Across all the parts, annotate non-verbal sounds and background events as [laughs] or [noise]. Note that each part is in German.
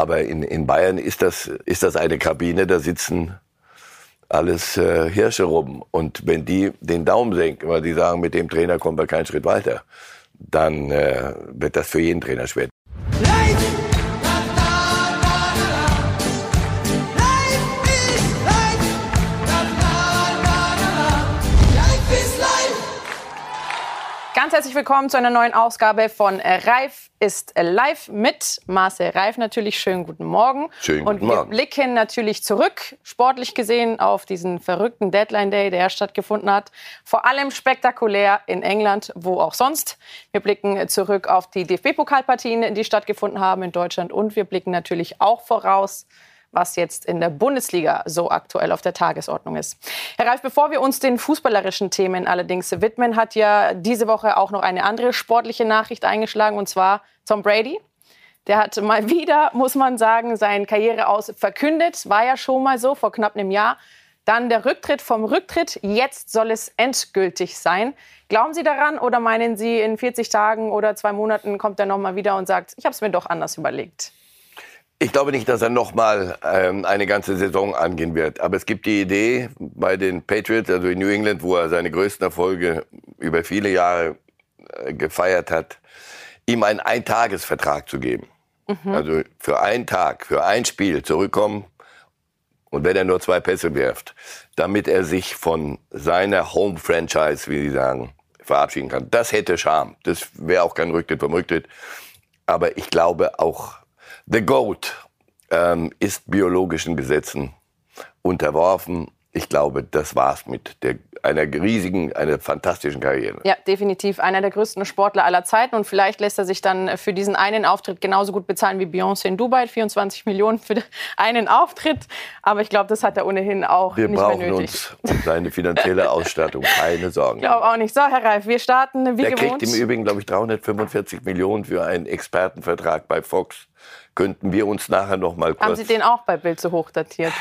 Aber in, in Bayern ist das, ist das eine Kabine, da sitzen alles äh, Hirsche rum. Und wenn die den Daumen senken, weil die sagen, mit dem Trainer kommen wir keinen Schritt weiter, dann äh, wird das für jeden Trainer schwer. Ganz herzlich willkommen zu einer neuen Ausgabe von Reif ist live mit Marcel Reif natürlich. Schönen guten Morgen. Schönen guten Morgen. Und wir blicken natürlich zurück, sportlich gesehen, auf diesen verrückten Deadline Day, der stattgefunden hat. Vor allem spektakulär in England, wo auch sonst. Wir blicken zurück auf die DFB-Pokalpartien, die stattgefunden haben in Deutschland. Und wir blicken natürlich auch voraus was jetzt in der Bundesliga so aktuell auf der Tagesordnung ist. Herr Reif, bevor wir uns den fußballerischen Themen allerdings widmen, hat ja diese Woche auch noch eine andere sportliche Nachricht eingeschlagen, und zwar Tom Brady. Der hat mal wieder, muss man sagen, seine Karriere aus verkündet. War ja schon mal so vor knapp einem Jahr. Dann der Rücktritt vom Rücktritt. Jetzt soll es endgültig sein. Glauben Sie daran oder meinen Sie, in 40 Tagen oder zwei Monaten kommt er noch mal wieder und sagt, ich habe es mir doch anders überlegt? Ich glaube nicht, dass er nochmal ähm, eine ganze Saison angehen wird. Aber es gibt die Idee bei den Patriots, also in New England, wo er seine größten Erfolge über viele Jahre äh, gefeiert hat, ihm einen Eintagesvertrag zu geben. Mhm. Also für einen Tag, für ein Spiel zurückkommen und wenn er nur zwei Pässe wirft, damit er sich von seiner Home-Franchise, wie Sie sagen, verabschieden kann. Das hätte Charme. Das wäre auch kein Rücktritt vom Rücktritt. Aber ich glaube auch The Goat ähm, ist biologischen Gesetzen unterworfen. Ich glaube, das war's mit der, einer riesigen, einer fantastischen Karriere. Ja, definitiv einer der größten Sportler aller Zeiten. Und vielleicht lässt er sich dann für diesen einen Auftritt genauso gut bezahlen wie Beyoncé in Dubai. 24 Millionen für [laughs] einen Auftritt. Aber ich glaube, das hat er ohnehin auch wir nicht mehr nötig. Wir brauchen uns um seine finanzielle [laughs] Ausstattung keine Sorgen. Ich glaube auch nicht. So, Herr Reif, wir starten wie er gewohnt. Er kriegt im Übrigen, glaube ich, 345 Millionen für einen Expertenvertrag bei Fox könnten wir uns nachher noch mal kurz... Haben Sie den auch bei Bild zu hoch datiert?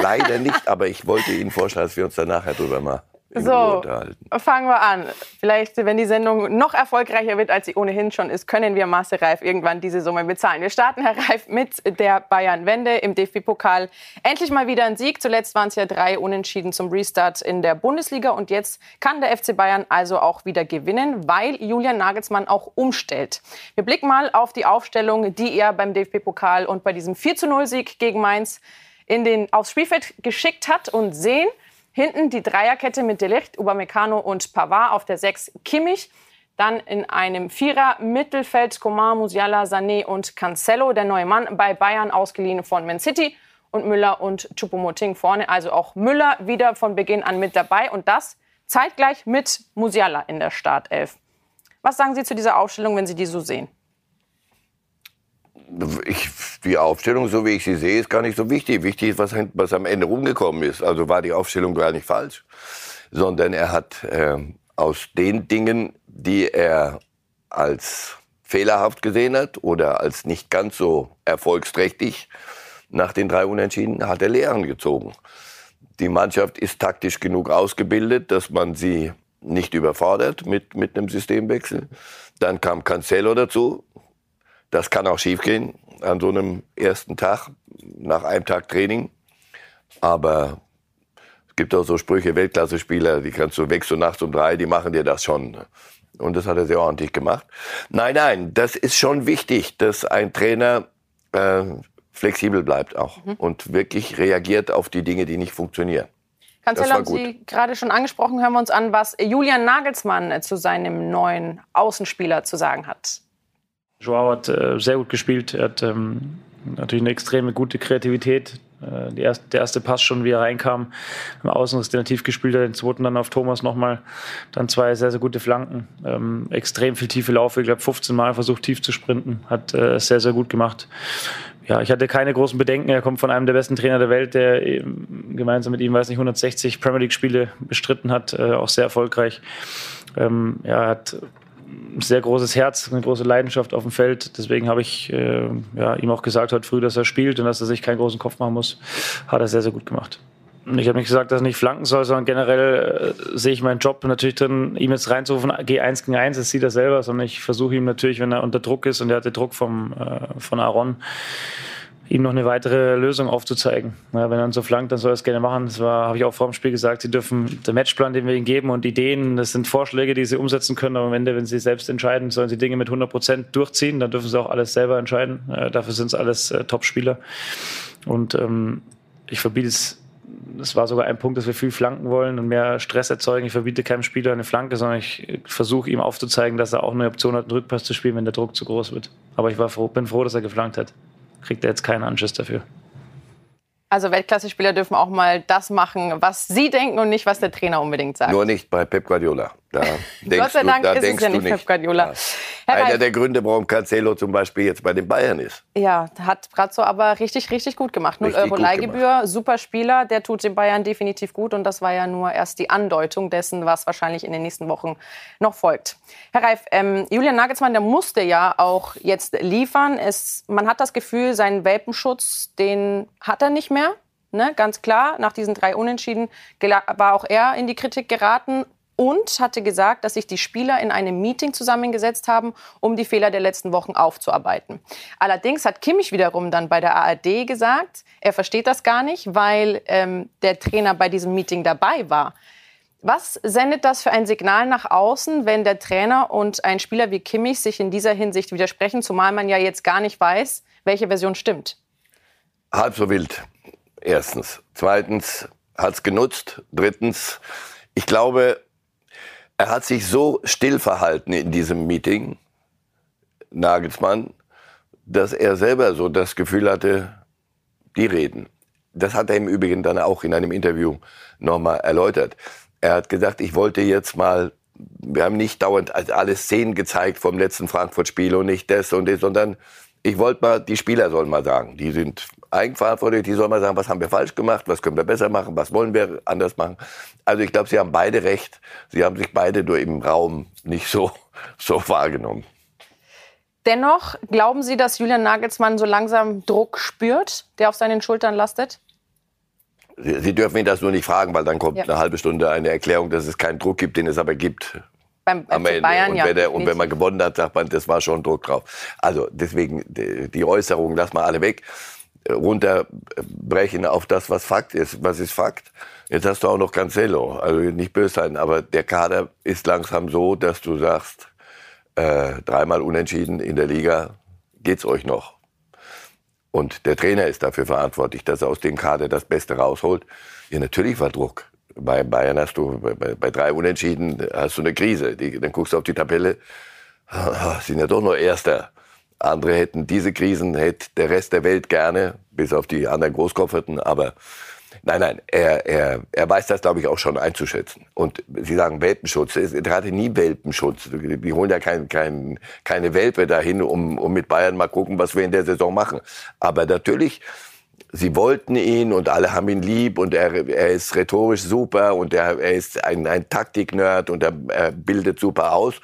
Leider nicht, aber ich wollte Ihnen vorschlagen, dass wir uns dann nachher drüber mal so, fangen wir an. Vielleicht, wenn die Sendung noch erfolgreicher wird, als sie ohnehin schon ist, können wir Marcel Reif irgendwann diese Summe bezahlen. Wir starten, Herr Reif, mit der Bayern-Wende im DFB-Pokal. Endlich mal wieder ein Sieg. Zuletzt waren es ja drei Unentschieden zum Restart in der Bundesliga. Und jetzt kann der FC Bayern also auch wieder gewinnen, weil Julian Nagelsmann auch umstellt. Wir blicken mal auf die Aufstellung, die er beim DFB-Pokal und bei diesem 4-0-Sieg gegen Mainz in den, aufs Spielfeld geschickt hat und sehen, Hinten die Dreierkette mit Delicht, Upamecano und Pavard auf der 6 Kimmich. Dann in einem Vierer Mittelfeld Coman, Musiala, Sané und Cancelo, der neue Mann bei Bayern, ausgeliehen von Man City. Und Müller und Choupo-Moting vorne. Also auch Müller wieder von Beginn an mit dabei. Und das zeitgleich mit Musiala in der Startelf. Was sagen Sie zu dieser Aufstellung, wenn Sie die so sehen? ich, die Aufstellung, so wie ich sie sehe, ist gar nicht so wichtig. Wichtig ist, was, was am Ende rumgekommen ist. Also war die Aufstellung gar nicht falsch, sondern er hat äh, aus den Dingen, die er als fehlerhaft gesehen hat oder als nicht ganz so erfolgsträchtig nach den drei Unentschieden, hat er Lehren gezogen. Die Mannschaft ist taktisch genug ausgebildet, dass man sie nicht überfordert mit, mit einem Systemwechsel. Dann kam Cancelo dazu, das kann auch schiefgehen an so einem ersten Tag, nach einem Tag Training. Aber es gibt auch so Sprüche, Weltklasse-Spieler, die kannst du weg so nachts um drei, die machen dir das schon. Und das hat er sehr ordentlich gemacht. Nein, nein, das ist schon wichtig, dass ein Trainer äh, flexibel bleibt auch mhm. und wirklich reagiert auf die Dinge, die nicht funktionieren. Kanzler haben Sie gerade schon angesprochen. Hören wir uns an, was Julian Nagelsmann zu seinem neuen Außenspieler zu sagen hat. Joao hat äh, sehr gut gespielt. Er hat ähm, natürlich eine extreme gute Kreativität. Äh, erste, der erste Pass schon, wie er reinkam, im Außen ist der tief gespielt hat, den zweiten dann auf Thomas nochmal. Dann zwei sehr, sehr gute Flanken. Ähm, extrem viel tiefe Laufe. Ich glaube, 15 Mal versucht tief zu sprinten. Hat äh, sehr, sehr gut gemacht. Ja, ich hatte keine großen Bedenken. Er kommt von einem der besten Trainer der Welt, der gemeinsam mit ihm, weiß nicht, 160 Premier League-Spiele bestritten hat, äh, auch sehr erfolgreich. Ähm, er hat sehr großes Herz, eine große Leidenschaft auf dem Feld. Deswegen habe ich äh, ja, ihm auch gesagt heute früh, dass er spielt und dass er sich keinen großen Kopf machen muss. Hat er sehr, sehr gut gemacht. Ich habe nicht gesagt, dass er nicht flanken soll, sondern generell äh, sehe ich meinen Job natürlich drin, ihm jetzt reinzurufen, geh eins gegen eins, das sieht er selber, sondern ich versuche ihm natürlich, wenn er unter Druck ist und er hatte Druck vom, äh, von Aaron, ihm noch eine weitere Lösung aufzuzeigen. Ja, wenn er uns so flankt, dann soll er es gerne machen. Das habe ich auch vor dem Spiel gesagt, sie dürfen der Matchplan, den wir ihnen geben und Ideen, das sind Vorschläge, die sie umsetzen können. Aber am Ende, wenn sie selbst entscheiden, sollen sie Dinge mit 100 Prozent durchziehen, dann dürfen sie auch alles selber entscheiden. Äh, dafür sind es alles äh, Top-Spieler. Und ähm, ich verbiete es es war sogar ein Punkt, dass wir viel flanken wollen und mehr Stress erzeugen. Ich verbiete keinem Spieler eine Flanke, sondern ich versuche ihm aufzuzeigen, dass er auch eine Option hat, einen Rückpass zu spielen, wenn der Druck zu groß wird. Aber ich war froh, bin froh, dass er geflankt hat. Kriegt er jetzt keinen Anschiss dafür. Also Weltklasse-Spieler dürfen auch mal das machen, was sie denken und nicht, was der Trainer unbedingt sagt. Nur nicht bei Pep Guardiola. Da Gott [laughs] sei Dank du, da ist es ja nicht Pep Guardiola. Ja. Einer Reif, der Gründe, warum Cancelo zum Beispiel jetzt bei den Bayern ist. Ja, hat Brazzo aber richtig, richtig gut gemacht. Null Euro Leihgebühr, super Spieler, der tut den Bayern definitiv gut. Und das war ja nur erst die Andeutung dessen, was wahrscheinlich in den nächsten Wochen noch folgt. Herr Reif, ähm, Julian Nagelsmann, der musste ja auch jetzt liefern. Es, man hat das Gefühl, seinen Welpenschutz, den hat er nicht mehr. Ne, ganz klar, nach diesen drei Unentschieden war auch er in die Kritik geraten und hatte gesagt, dass sich die Spieler in einem Meeting zusammengesetzt haben, um die Fehler der letzten Wochen aufzuarbeiten. Allerdings hat Kimmich wiederum dann bei der ARD gesagt, er versteht das gar nicht, weil ähm, der Trainer bei diesem Meeting dabei war. Was sendet das für ein Signal nach außen, wenn der Trainer und ein Spieler wie Kimmich sich in dieser Hinsicht widersprechen, zumal man ja jetzt gar nicht weiß, welche Version stimmt? Halb so wild. Erstens. Zweitens hat es genutzt. Drittens, ich glaube, er hat sich so still verhalten in diesem Meeting, Nagelsmann, dass er selber so das Gefühl hatte, die reden. Das hat er im Übrigen dann auch in einem Interview nochmal erläutert. Er hat gesagt, ich wollte jetzt mal, wir haben nicht dauernd alle Szenen gezeigt vom letzten Frankfurt-Spiel und nicht das und das, sondern ich wollte mal, die Spieler sollen mal sagen, die sind eigenverantwortlich, die sollen mal sagen, was haben wir falsch gemacht, was können wir besser machen, was wollen wir anders machen. Also ich glaube, sie haben beide recht. Sie haben sich beide nur im Raum nicht so, [laughs] so wahrgenommen. Dennoch glauben Sie, dass Julian Nagelsmann so langsam Druck spürt, der auf seinen Schultern lastet? Sie, Sie dürfen ihn das nur nicht fragen, weil dann kommt ja. eine halbe Stunde eine Erklärung, dass es keinen Druck gibt, den es aber gibt. Beim, am Ende. Bayern, und, ja, wenn er, und wenn man gewonnen hat, sagt man, das war schon Druck drauf. Also deswegen die, Äußerungen lassen wir alle weg runterbrechen auf das, was Fakt ist. Was ist Fakt? Jetzt hast du auch noch Cancelo. Also nicht böse sein, aber der Kader ist langsam so, dass du sagst, äh, dreimal unentschieden in der Liga, geht's euch noch? Und der Trainer ist dafür verantwortlich, dass er aus dem Kader das Beste rausholt. Ja, natürlich war Druck. Bei Bayern hast du, bei, bei drei Unentschieden hast du eine Krise. Die, dann guckst du auf die Tabelle, sind ja doch nur Erster. Andere hätten diese Krisen, hätte der Rest der Welt gerne, bis auf die anderen Großkopferten. Aber nein, nein, er, er, er weiß das, glaube ich, auch schon einzuschätzen. Und Sie sagen Welpenschutz. Er hatte nie Welpenschutz. Wir holen ja kein, kein, keine Welpe dahin, um, um mit Bayern mal gucken, was wir in der Saison machen. Aber natürlich, sie wollten ihn und alle haben ihn lieb und er, er ist rhetorisch super und er, er ist ein, ein Taktik-Nerd und er, er bildet super aus.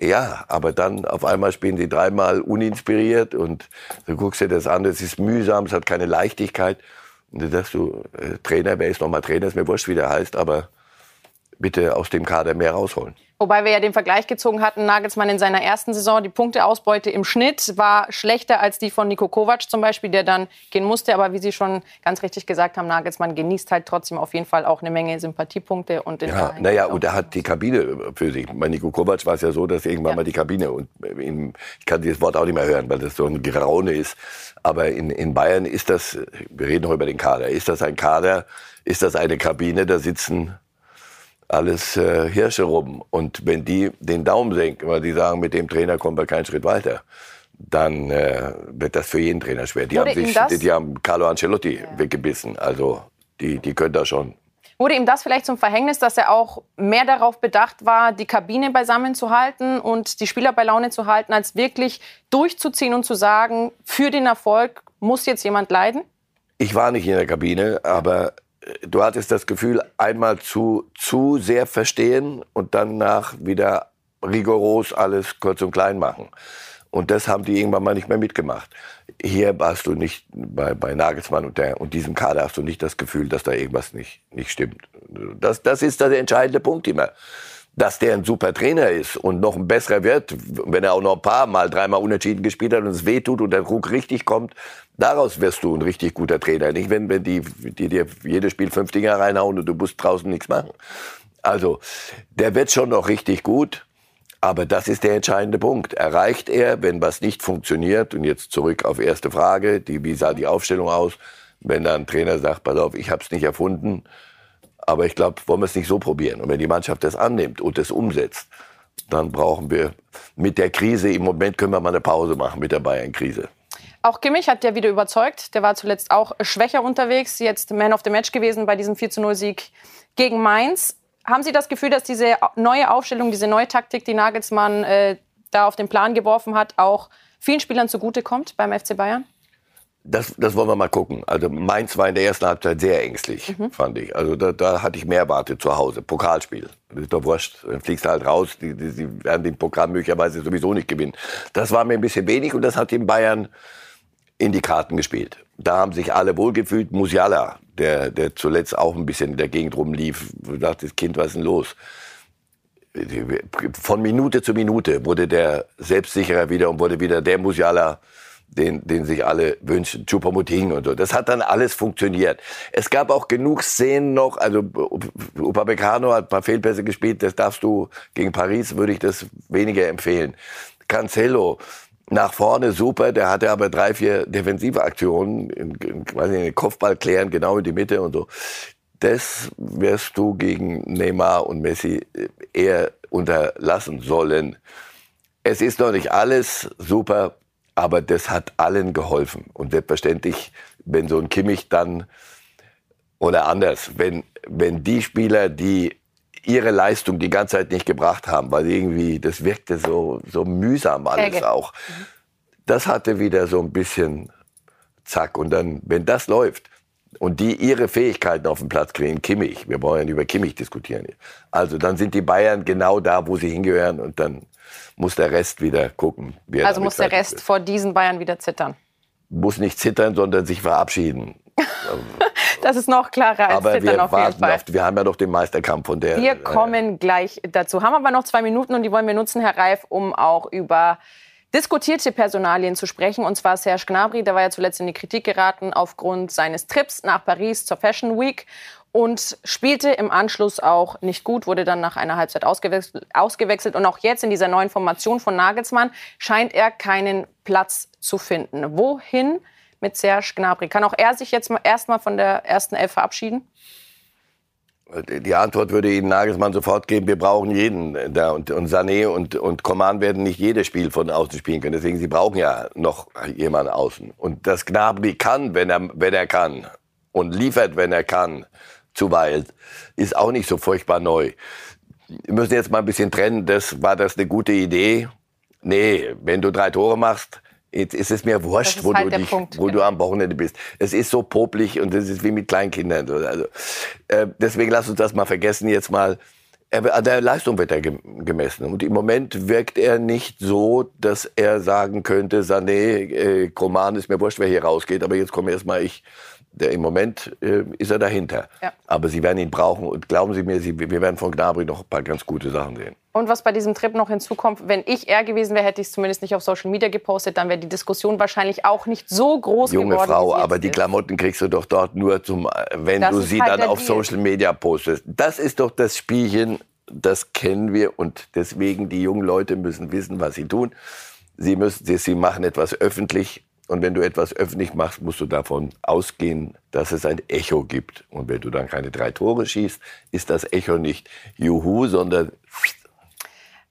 Ja, aber dann auf einmal spielen die dreimal uninspiriert und du guckst dir das an, es ist mühsam, es hat keine Leichtigkeit. Und dann sagst du, äh, Trainer, wer ist nochmal Trainer, ist mir wurscht, wie der heißt, aber bitte aus dem Kader mehr rausholen. Wobei wir ja den Vergleich gezogen hatten, Nagelsmann in seiner ersten Saison, die Punkteausbeute im Schnitt war schlechter als die von Niko Kovac zum Beispiel, der dann gehen musste. Aber wie Sie schon ganz richtig gesagt haben, Nagelsmann genießt halt trotzdem auf jeden Fall auch eine Menge Sympathiepunkte. Und ja, naja, und er hat die Kabine für sich. Bei Niko Kovac war es ja so, dass irgendwann ja. mal die Kabine, und ich kann dieses Wort auch nicht mehr hören, weil das so ein Geraune ist. Aber in, in Bayern ist das, wir reden noch über den Kader, ist das ein Kader, ist das eine Kabine, da sitzen alles äh, Hirsche rum. Und wenn die den Daumen senken, weil die sagen, mit dem Trainer kommen wir keinen Schritt weiter, dann äh, wird das für jeden Trainer schwer. Die haben, sich, die, die, haben Carlo Ancelotti ja. weggebissen. Also die, die können da schon. Wurde ihm das vielleicht zum Verhängnis, dass er auch mehr darauf bedacht war, die Kabine beisammen zu halten und die Spieler bei Laune zu halten, als wirklich durchzuziehen und zu sagen, für den Erfolg muss jetzt jemand leiden? Ich war nicht in der Kabine, aber du hattest das Gefühl, einmal zu, zu sehr verstehen und danach wieder rigoros alles kurz und klein machen. Und das haben die irgendwann mal nicht mehr mitgemacht. Hier hast du nicht, bei, bei Nagelsmann und, der, und diesem Kader hast du nicht das Gefühl, dass da irgendwas nicht, nicht stimmt. Das, das ist der entscheidende Punkt immer. dass der ein super Trainer ist und noch ein besserer wird, wenn er auch noch ein paar Mal, dreimal unentschieden gespielt hat und es wehtut und der Druck richtig kommt, daraus wirst du ein richtig guter Trainer. Nicht, wenn, wenn die, die dir jedes Spiel fünf Dinger reinhauen und du musst draußen nichts machen. Also, der wird schon noch richtig gut. Aber das ist der entscheidende Punkt. Erreicht er, wenn was nicht funktioniert, und jetzt zurück auf erste Frage, die, wie sah die Aufstellung aus, wenn dann ein Trainer sagt, pass auf, ich habe es nicht erfunden, aber ich glaube, wollen wir es nicht so probieren. Und wenn die Mannschaft das annimmt und das umsetzt, dann brauchen wir mit der Krise, im Moment können wir mal eine Pause machen mit der Bayern-Krise. Auch Kimmich hat ja wieder überzeugt. Der war zuletzt auch schwächer unterwegs, jetzt Man of the Match gewesen bei diesem 4-0-Sieg gegen Mainz. Haben Sie das Gefühl, dass diese neue Aufstellung, diese neue Taktik, die Nagelsmann äh, da auf den Plan geworfen hat, auch vielen Spielern zugutekommt beim FC Bayern? Das, das wollen wir mal gucken. Also Mainz war in der ersten Halbzeit sehr ängstlich, mhm. fand ich. Also da, da hatte ich mehr erwartet zu Hause. Pokalspiel. Das ist doch wurscht. Dann fliegst du halt raus. Die, die, die werden den Programm möglicherweise sowieso nicht gewinnen. Das war mir ein bisschen wenig und das hat den Bayern in die Karten gespielt. Da haben sich alle wohlgefühlt. Musiala, der, der zuletzt auch ein bisschen in der Gegend rumlief, dachte, das Kind, was ist denn los? Von Minute zu Minute wurde der selbstsicherer wieder und wurde wieder der Musiala, den, den sich alle wünschen, Chupomoting und so. Das hat dann alles funktioniert. Es gab auch genug Szenen noch, also Upamecano hat ein paar Fehlpässe gespielt, das darfst du gegen Paris, würde ich das weniger empfehlen. Cancelo, nach vorne super, der hatte aber drei, vier defensive Aktionen, in, in, quasi den Kopfball klären, genau in die Mitte und so. Das wirst du gegen Neymar und Messi eher unterlassen sollen. Es ist noch nicht alles super, aber das hat allen geholfen. Und selbstverständlich, wenn so ein Kimmich dann, oder anders, wenn, wenn die Spieler, die ihre Leistung die ganze Zeit nicht gebracht haben, weil irgendwie, das wirkte so, so mühsam alles auch. Das hatte wieder so ein bisschen zack. Und dann, wenn das läuft, und die ihre Fähigkeiten auf den Platz kriegen, Kimmich, wir wollen ja über Kimmich diskutieren. Also dann sind die Bayern genau da, wo sie hingehören und dann muss der Rest wieder gucken. also muss der Rest wird. vor diesen Bayern wieder zittern? Muss nicht zittern, sondern sich verabschieden. [laughs] das ist noch klarer als aber zittern wir auf jeden Fall. Auf, wir haben ja noch den Meisterkampf von der. Wir kommen äh, gleich dazu. Haben aber noch zwei Minuten und die wollen wir nutzen, Herr Reif, um auch über diskutierte Personalien zu sprechen. Und zwar Serge Gnabry, der war ja zuletzt in die Kritik geraten aufgrund seines Trips nach Paris zur Fashion Week und spielte im Anschluss auch nicht gut, wurde dann nach einer Halbzeit ausgewechselt, ausgewechselt. Und auch jetzt in dieser neuen Formation von Nagelsmann scheint er keinen Platz zu finden. Wohin mit Serge Gnabry? Kann auch er sich jetzt erstmal von der ersten Elf verabschieden? Die Antwort würde Ihnen Nagelsmann sofort geben, wir brauchen jeden da. Und, und Sané und, und Coman werden nicht jedes Spiel von außen spielen können. Deswegen, Sie brauchen ja noch jemanden außen. Und das Gnabry kann, wenn er, wenn er kann. Und liefert, wenn er kann zuweilen, ist auch nicht so furchtbar neu. Wir müssen jetzt mal ein bisschen trennen. Das, war das eine gute Idee? Nee, wenn du drei Tore machst, Jetzt ist es mir wurscht, wo, halt du, dich, Punkt, wo genau. du am Wochenende bist. Es ist so popelig und es ist wie mit Kleinkindern. Also, äh, deswegen lass uns das mal vergessen jetzt mal. Er, an der Leistung wird er gemessen. Und im Moment wirkt er nicht so, dass er sagen könnte, Sané, äh, Koman ist mir wurscht, wer hier rausgeht, aber jetzt komme erst mal ich der, Im Moment äh, ist er dahinter. Ja. Aber Sie werden ihn brauchen. Und glauben Sie mir, Sie, wir werden von Gnabry noch ein paar ganz gute Sachen sehen. Und was bei diesem Trip noch hinzukommt, wenn ich er gewesen wäre, hätte ich es zumindest nicht auf Social Media gepostet, dann wäre die Diskussion wahrscheinlich auch nicht so groß Junge geworden. Junge Frau, aber die Klamotten kriegst du doch dort nur, zum, wenn das du sie halt dann auf Deal. Social Media postest. Das ist doch das Spielchen, das kennen wir. Und deswegen, die jungen Leute müssen wissen, was sie tun. Sie, müssen, sie machen etwas öffentlich und wenn du etwas öffentlich machst, musst du davon ausgehen, dass es ein Echo gibt. Und wenn du dann keine drei Tore schießt, ist das Echo nicht Juhu, sondern.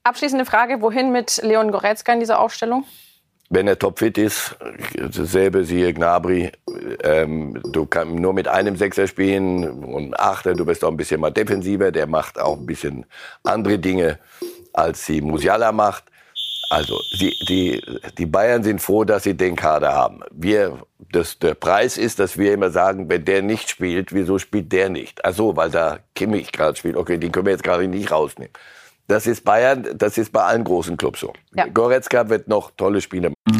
Abschließende Frage: Wohin mit Leon Goretzka in dieser Aufstellung? Wenn er topfit ist, dasselbe siehe Gnabry, ähm, du kannst nur mit einem Sechser spielen und Achter, du bist auch ein bisschen mal defensiver, der macht auch ein bisschen andere Dinge, als sie Musiala macht. Also die, die, die Bayern sind froh, dass sie den Kader haben. Wir, das, der Preis ist, dass wir immer sagen, wenn der nicht spielt, wieso spielt der nicht? Ach so, weil da Kimmich gerade spielt. Okay, den können wir jetzt gerade nicht rausnehmen. Das ist Bayern, das ist bei allen großen Clubs so. Ja. Goretzka wird noch tolle Spiele machen.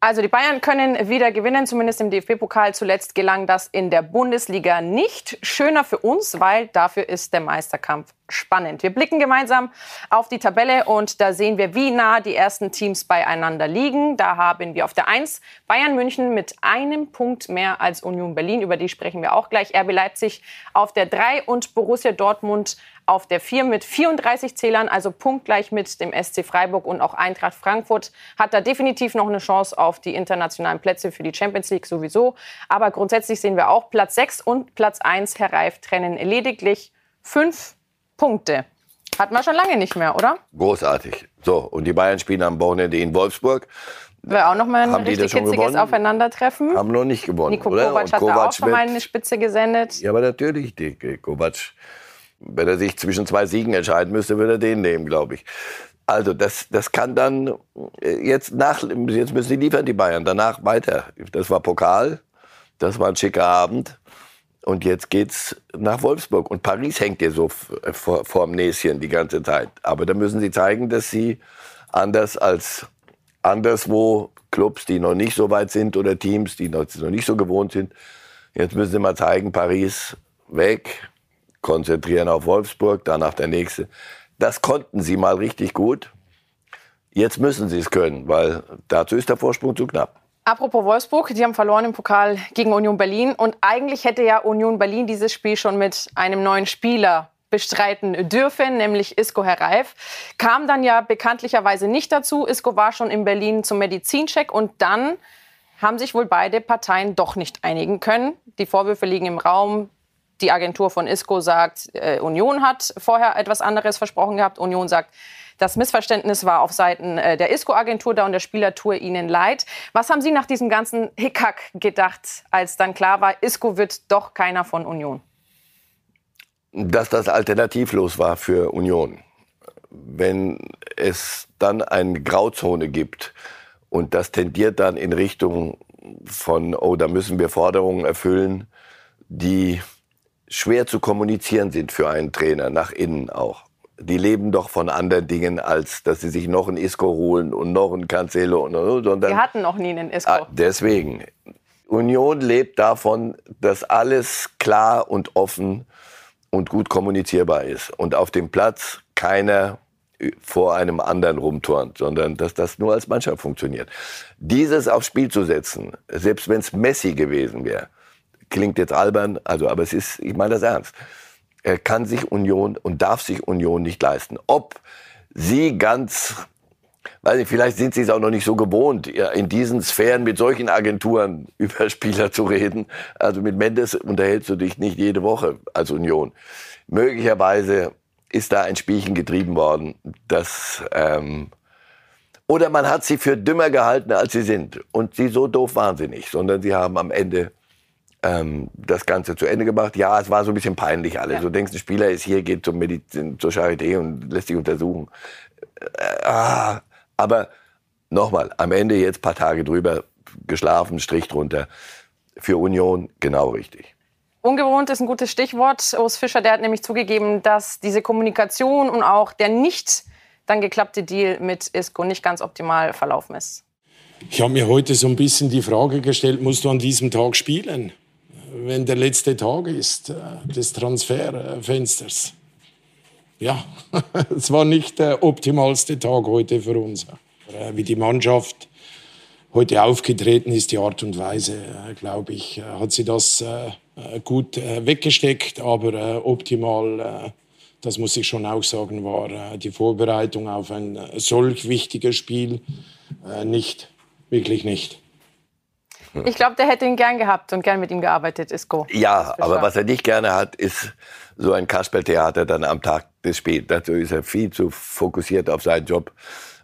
Also die Bayern können wieder gewinnen, zumindest im DFB-Pokal. Zuletzt gelang das in der Bundesliga nicht. Schöner für uns, weil dafür ist der Meisterkampf spannend. Wir blicken gemeinsam auf die Tabelle und da sehen wir, wie nah die ersten Teams beieinander liegen. Da haben wir auf der 1 Bayern München mit einem Punkt mehr als Union Berlin. Über die sprechen wir auch gleich. RB Leipzig auf der 3 und Borussia Dortmund auf der 4 mit 34 Zählern, also punktgleich mit dem SC Freiburg und auch Eintracht Frankfurt hat da definitiv noch eine Chance auf die internationalen Plätze für die Champions League sowieso. Aber grundsätzlich sehen wir auch Platz 6 und Platz 1, Herr Reif, trennen lediglich fünf Punkte. Hatten wir schon lange nicht mehr, oder? Großartig. So, und die Bayern spielen am Wochenende in Wolfsburg. Wäre auch noch mal ein Haben richtig kitziges Aufeinandertreffen. Haben noch nicht gewonnen, Nico oder? Kovac hat da auch schon mal eine Spitze gesendet. Ja, aber natürlich, Kovac wenn er sich zwischen zwei Siegen entscheiden müsste, würde er den nehmen, glaube ich. Also das, das kann dann äh, jetzt nach, jetzt müssen sie liefern, die Bayern, danach weiter. Das war Pokal, das war ein schicker Abend. Und jetzt geht's nach Wolfsburg. Und Paris hängt dir so äh, vor, vorm Näschen die ganze Zeit. Aber da müssen sie zeigen, dass sie anders als anderswo Clubs, die noch nicht so weit sind oder Teams, die noch, noch nicht so gewohnt sind, jetzt müssen sie mal zeigen, Paris weg, konzentrieren auf Wolfsburg, danach der nächste. Das konnten sie mal richtig gut. Jetzt müssen sie es können, weil dazu ist der Vorsprung zu knapp. Apropos Wolfsburg, die haben verloren im Pokal gegen Union Berlin. Und eigentlich hätte ja Union Berlin dieses Spiel schon mit einem neuen Spieler bestreiten dürfen, nämlich Isco Herr Reif. Kam dann ja bekanntlicherweise nicht dazu. Isco war schon in Berlin zum Medizincheck und dann haben sich wohl beide Parteien doch nicht einigen können. Die Vorwürfe liegen im Raum. Die Agentur von ISCO sagt, äh, Union hat vorher etwas anderes versprochen gehabt. Union sagt, das Missverständnis war auf Seiten äh, der ISCO-Agentur da und der Spieler tue ihnen leid. Was haben Sie nach diesem ganzen Hickhack gedacht, als dann klar war, ISCO wird doch keiner von Union? Dass das alternativlos war für Union. Wenn es dann eine Grauzone gibt und das tendiert dann in Richtung von, oh, da müssen wir Forderungen erfüllen, die schwer zu kommunizieren sind für einen Trainer, nach innen auch. Die leben doch von anderen Dingen, als dass sie sich noch einen Isco holen und noch einen Cancelo. Und, und, sondern, Wir hatten noch nie einen Isco. Ah, deswegen. Union lebt davon, dass alles klar und offen und gut kommunizierbar ist. Und auf dem Platz keiner vor einem anderen rumturnt, sondern dass das nur als Mannschaft funktioniert. Dieses aufs Spiel zu setzen, selbst wenn es Messi gewesen wäre, klingt jetzt albern, also, aber es ist, ich meine das ernst. Er kann sich Union und darf sich Union nicht leisten. Ob sie ganz, weiß ich, vielleicht sind sie es auch noch nicht so gewohnt, in diesen Sphären mit solchen Agenturen [laughs] über Spieler zu reden. Also mit Mendes unterhältst du dich nicht jede Woche als Union. Möglicherweise ist da ein Spielchen getrieben worden, das ähm, oder man hat sie für dümmer gehalten, als sie sind. Und sie so doof waren sie nicht, sondern sie haben am Ende ähm, das Ganze zu Ende gemacht. Ja, es war so ein bisschen peinlich alles. Ja. Du denkst, ein Spieler ist hier, geht zum Medizin, zur Charité und lässt sich untersuchen. Äh, ah, aber nochmal, am Ende jetzt paar Tage drüber geschlafen, Strich drunter. Für Union genau richtig. Ungewohnt ist ein gutes Stichwort. Urs Fischer, der hat nämlich zugegeben, dass diese Kommunikation und auch der nicht dann geklappte Deal mit Isco nicht ganz optimal verlaufen ist. Ich habe mir heute so ein bisschen die Frage gestellt, musst du an diesem Tag spielen? Wenn der letzte Tag ist äh, des Transferfensters. ja, [laughs] es war nicht der optimalste Tag heute für uns. Wie die Mannschaft heute aufgetreten ist, die Art und Weise, äh, glaube ich, äh, hat sie das äh, gut weggesteckt, aber optimal, das muss ich schon auch sagen, war die Vorbereitung auf ein solch wichtiges Spiel nicht, wirklich nicht. Ich glaube, der hätte ihn gern gehabt und gern mit ihm gearbeitet, Isco. Ja, aber was er nicht gerne hat, ist so ein Kasperltheater dann am Tag des Spiels. Dazu ist er viel zu fokussiert auf seinen Job.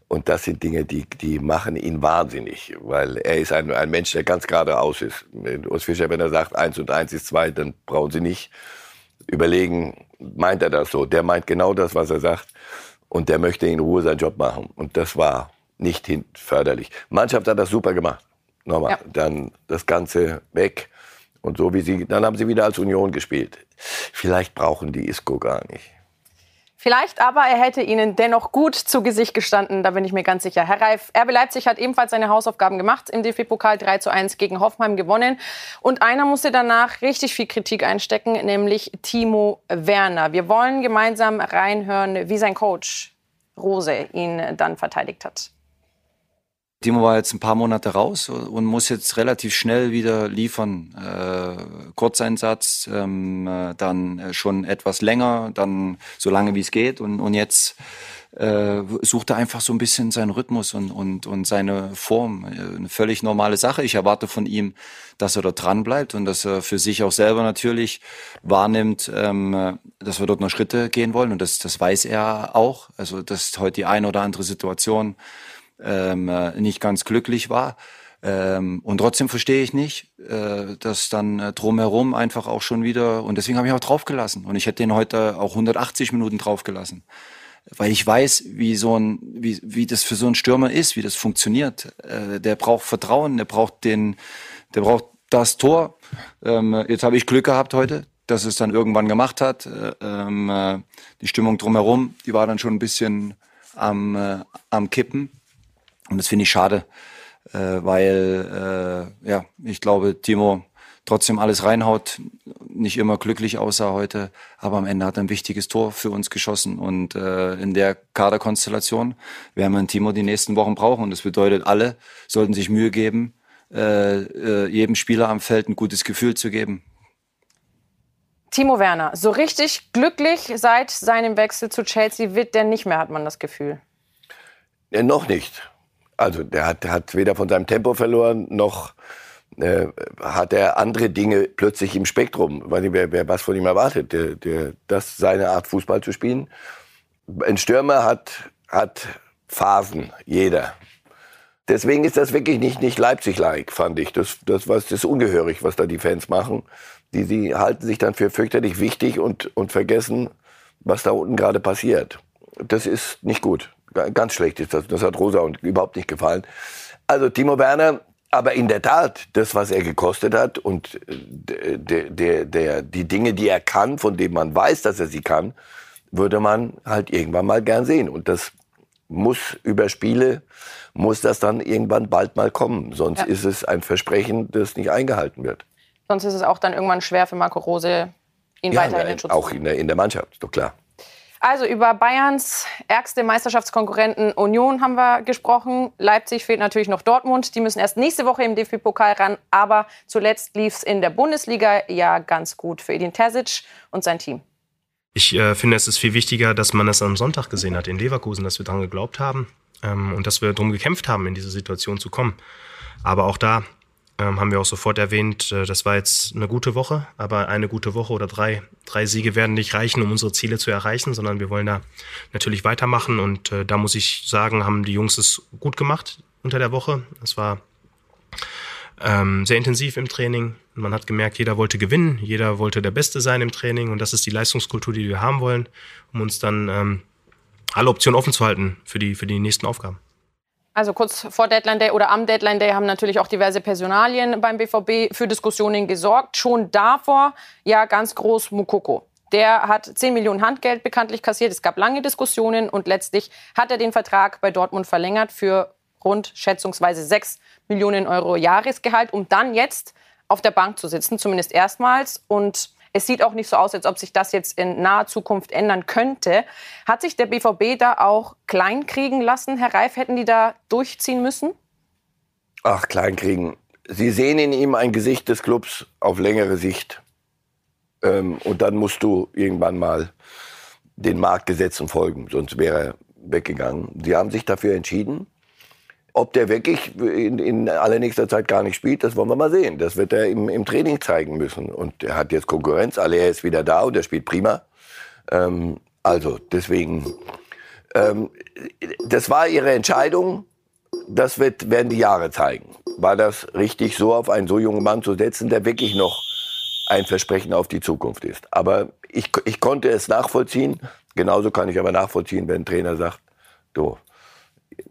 Und das sind Dinge, die, die machen ihn wahnsinnig, weil er ist ein, ein Mensch, der ganz geradeaus ist. Urs Fischer, wenn er sagt, eins und eins ist zwei, dann brauchen Sie nicht überlegen, meint er das so. Der meint genau das, was er sagt. Und der möchte in Ruhe seinen Job machen. Und das war nicht förderlich. Mannschaft hat das super gemacht. Nochmal, ja. dann das Ganze weg. Und so wie sie, dann haben sie wieder als Union gespielt. Vielleicht brauchen die Isco gar nicht. Vielleicht aber, er hätte Ihnen dennoch gut zu Gesicht gestanden, da bin ich mir ganz sicher. Herr Reif, RB Leipzig hat ebenfalls seine Hausaufgaben gemacht, im DFB-Pokal 3 zu 1 gegen Hoffenheim gewonnen. Und einer musste danach richtig viel Kritik einstecken, nämlich Timo Werner. Wir wollen gemeinsam reinhören, wie sein Coach Rose ihn dann verteidigt hat. Timo war jetzt ein paar Monate raus und muss jetzt relativ schnell wieder liefern. Äh, Kurzeinsatz, ähm, äh, dann schon etwas länger, dann so lange wie es geht und, und jetzt äh, sucht er einfach so ein bisschen seinen Rhythmus und, und, und seine Form. Äh, eine völlig normale Sache. Ich erwarte von ihm, dass er dort dran bleibt und dass er für sich auch selber natürlich wahrnimmt, ähm, dass wir dort noch Schritte gehen wollen. Und das, das weiß er auch. Also, dass heute die eine oder andere Situation ähm, äh, nicht ganz glücklich war. Ähm, und trotzdem verstehe ich nicht, äh, dass dann äh, drumherum einfach auch schon wieder, und deswegen habe ich auch draufgelassen. Und ich hätte ihn heute auch 180 Minuten draufgelassen. Weil ich weiß, wie so ein, wie, wie das für so einen Stürmer ist, wie das funktioniert. Äh, der braucht Vertrauen, der braucht den, der braucht das Tor. Ähm, jetzt habe ich Glück gehabt heute, dass es dann irgendwann gemacht hat. Äh, ähm, äh, die Stimmung drumherum, die war dann schon ein bisschen am, äh, am Kippen. Und das finde ich schade, äh, weil äh, ja, ich glaube, Timo trotzdem alles reinhaut, nicht immer glücklich aussah heute, aber am Ende hat er ein wichtiges Tor für uns geschossen und äh, in der Kaderkonstellation werden wir Timo die nächsten Wochen brauchen und das bedeutet, alle sollten sich Mühe geben, äh, äh, jedem Spieler am Feld ein gutes Gefühl zu geben. Timo Werner, so richtig glücklich seit seinem Wechsel zu Chelsea wird der nicht mehr, hat man das Gefühl. Ja, noch nicht. Also der hat, der hat weder von seinem Tempo verloren, noch äh, hat er andere Dinge plötzlich im Spektrum. Weil wer, wer was von ihm erwartet, der, der, das seine Art Fußball zu spielen. Ein Stürmer hat, hat Phasen, jeder. Deswegen ist das wirklich nicht, nicht Leipzig-like, fand ich. Das, das, was, das ist ungehörig, was da die Fans machen. Die, die halten sich dann für fürchterlich wichtig und, und vergessen, was da unten gerade passiert. Das ist nicht gut. Ganz schlecht ist das. Das hat Rosa und überhaupt nicht gefallen. Also Timo Werner, aber in der Tat, das, was er gekostet hat und äh, der, der, der, die Dinge, die er kann, von denen man weiß, dass er sie kann, würde man halt irgendwann mal gern sehen. Und das muss über Spiele, muss das dann irgendwann bald mal kommen. Sonst ja. ist es ein Versprechen, das nicht eingehalten wird. Sonst ist es auch dann irgendwann schwer für Marco Rose, ihn ja, weiter in den Schutz Auch in der, in der Mannschaft, doch klar. Also über Bayerns ärgste Meisterschaftskonkurrenten Union haben wir gesprochen. Leipzig fehlt natürlich noch Dortmund. Die müssen erst nächste Woche im DFB-Pokal ran. Aber zuletzt lief es in der Bundesliga ja ganz gut für Edin Terzic und sein Team. Ich äh, finde, es ist viel wichtiger, dass man das am Sonntag gesehen hat in Leverkusen, dass wir daran geglaubt haben ähm, und dass wir darum gekämpft haben, in diese Situation zu kommen. Aber auch da ähm, haben wir auch sofort erwähnt, äh, das war jetzt eine gute Woche, aber eine gute Woche oder drei, drei Siege werden nicht reichen, um unsere Ziele zu erreichen, sondern wir wollen da natürlich weitermachen und äh, da muss ich sagen, haben die Jungs es gut gemacht unter der Woche. Es war ähm, sehr intensiv im Training. Man hat gemerkt, jeder wollte gewinnen, jeder wollte der Beste sein im Training und das ist die Leistungskultur, die wir haben wollen, um uns dann ähm, alle Optionen offen zu halten für die, für die nächsten Aufgaben. Also kurz vor Deadline Day oder am Deadline Day haben natürlich auch diverse Personalien beim BVB für Diskussionen gesorgt. Schon davor ja ganz groß Mukoko. Der hat 10 Millionen Handgeld bekanntlich kassiert. Es gab lange Diskussionen und letztlich hat er den Vertrag bei Dortmund verlängert für rund schätzungsweise 6 Millionen Euro Jahresgehalt, um dann jetzt auf der Bank zu sitzen, zumindest erstmals. Und Es sieht auch nicht so aus, als ob sich das jetzt in naher Zukunft ändern könnte. Hat sich der BVB da auch kleinkriegen lassen, Herr Reif? Hätten die da durchziehen müssen? Ach, kleinkriegen. Sie sehen in ihm ein Gesicht des Clubs auf längere Sicht. Ähm, und dann musst du irgendwann mal den Marktgesetzen folgen, sonst wäre er weggegangen. Sie haben sich dafür entschieden. Ob der wirklich in, in allernächster Zeit gar nicht spielt, das wollen wir mal sehen. Das wird er im, im Training zeigen müssen. Und er hat jetzt Konkurrenz. Aller ist wieder da und er spielt prima. Ähm, also deswegen, ähm, das war ihre Entscheidung. Das wird, werden die Jahre zeigen. War das richtig, so auf einen so jungen Mann zu setzen, der wirklich noch ein Versprechen auf die Zukunft ist? Aber ich, ich konnte es nachvollziehen. Genauso kann ich aber nachvollziehen, wenn ein Trainer sagt, du,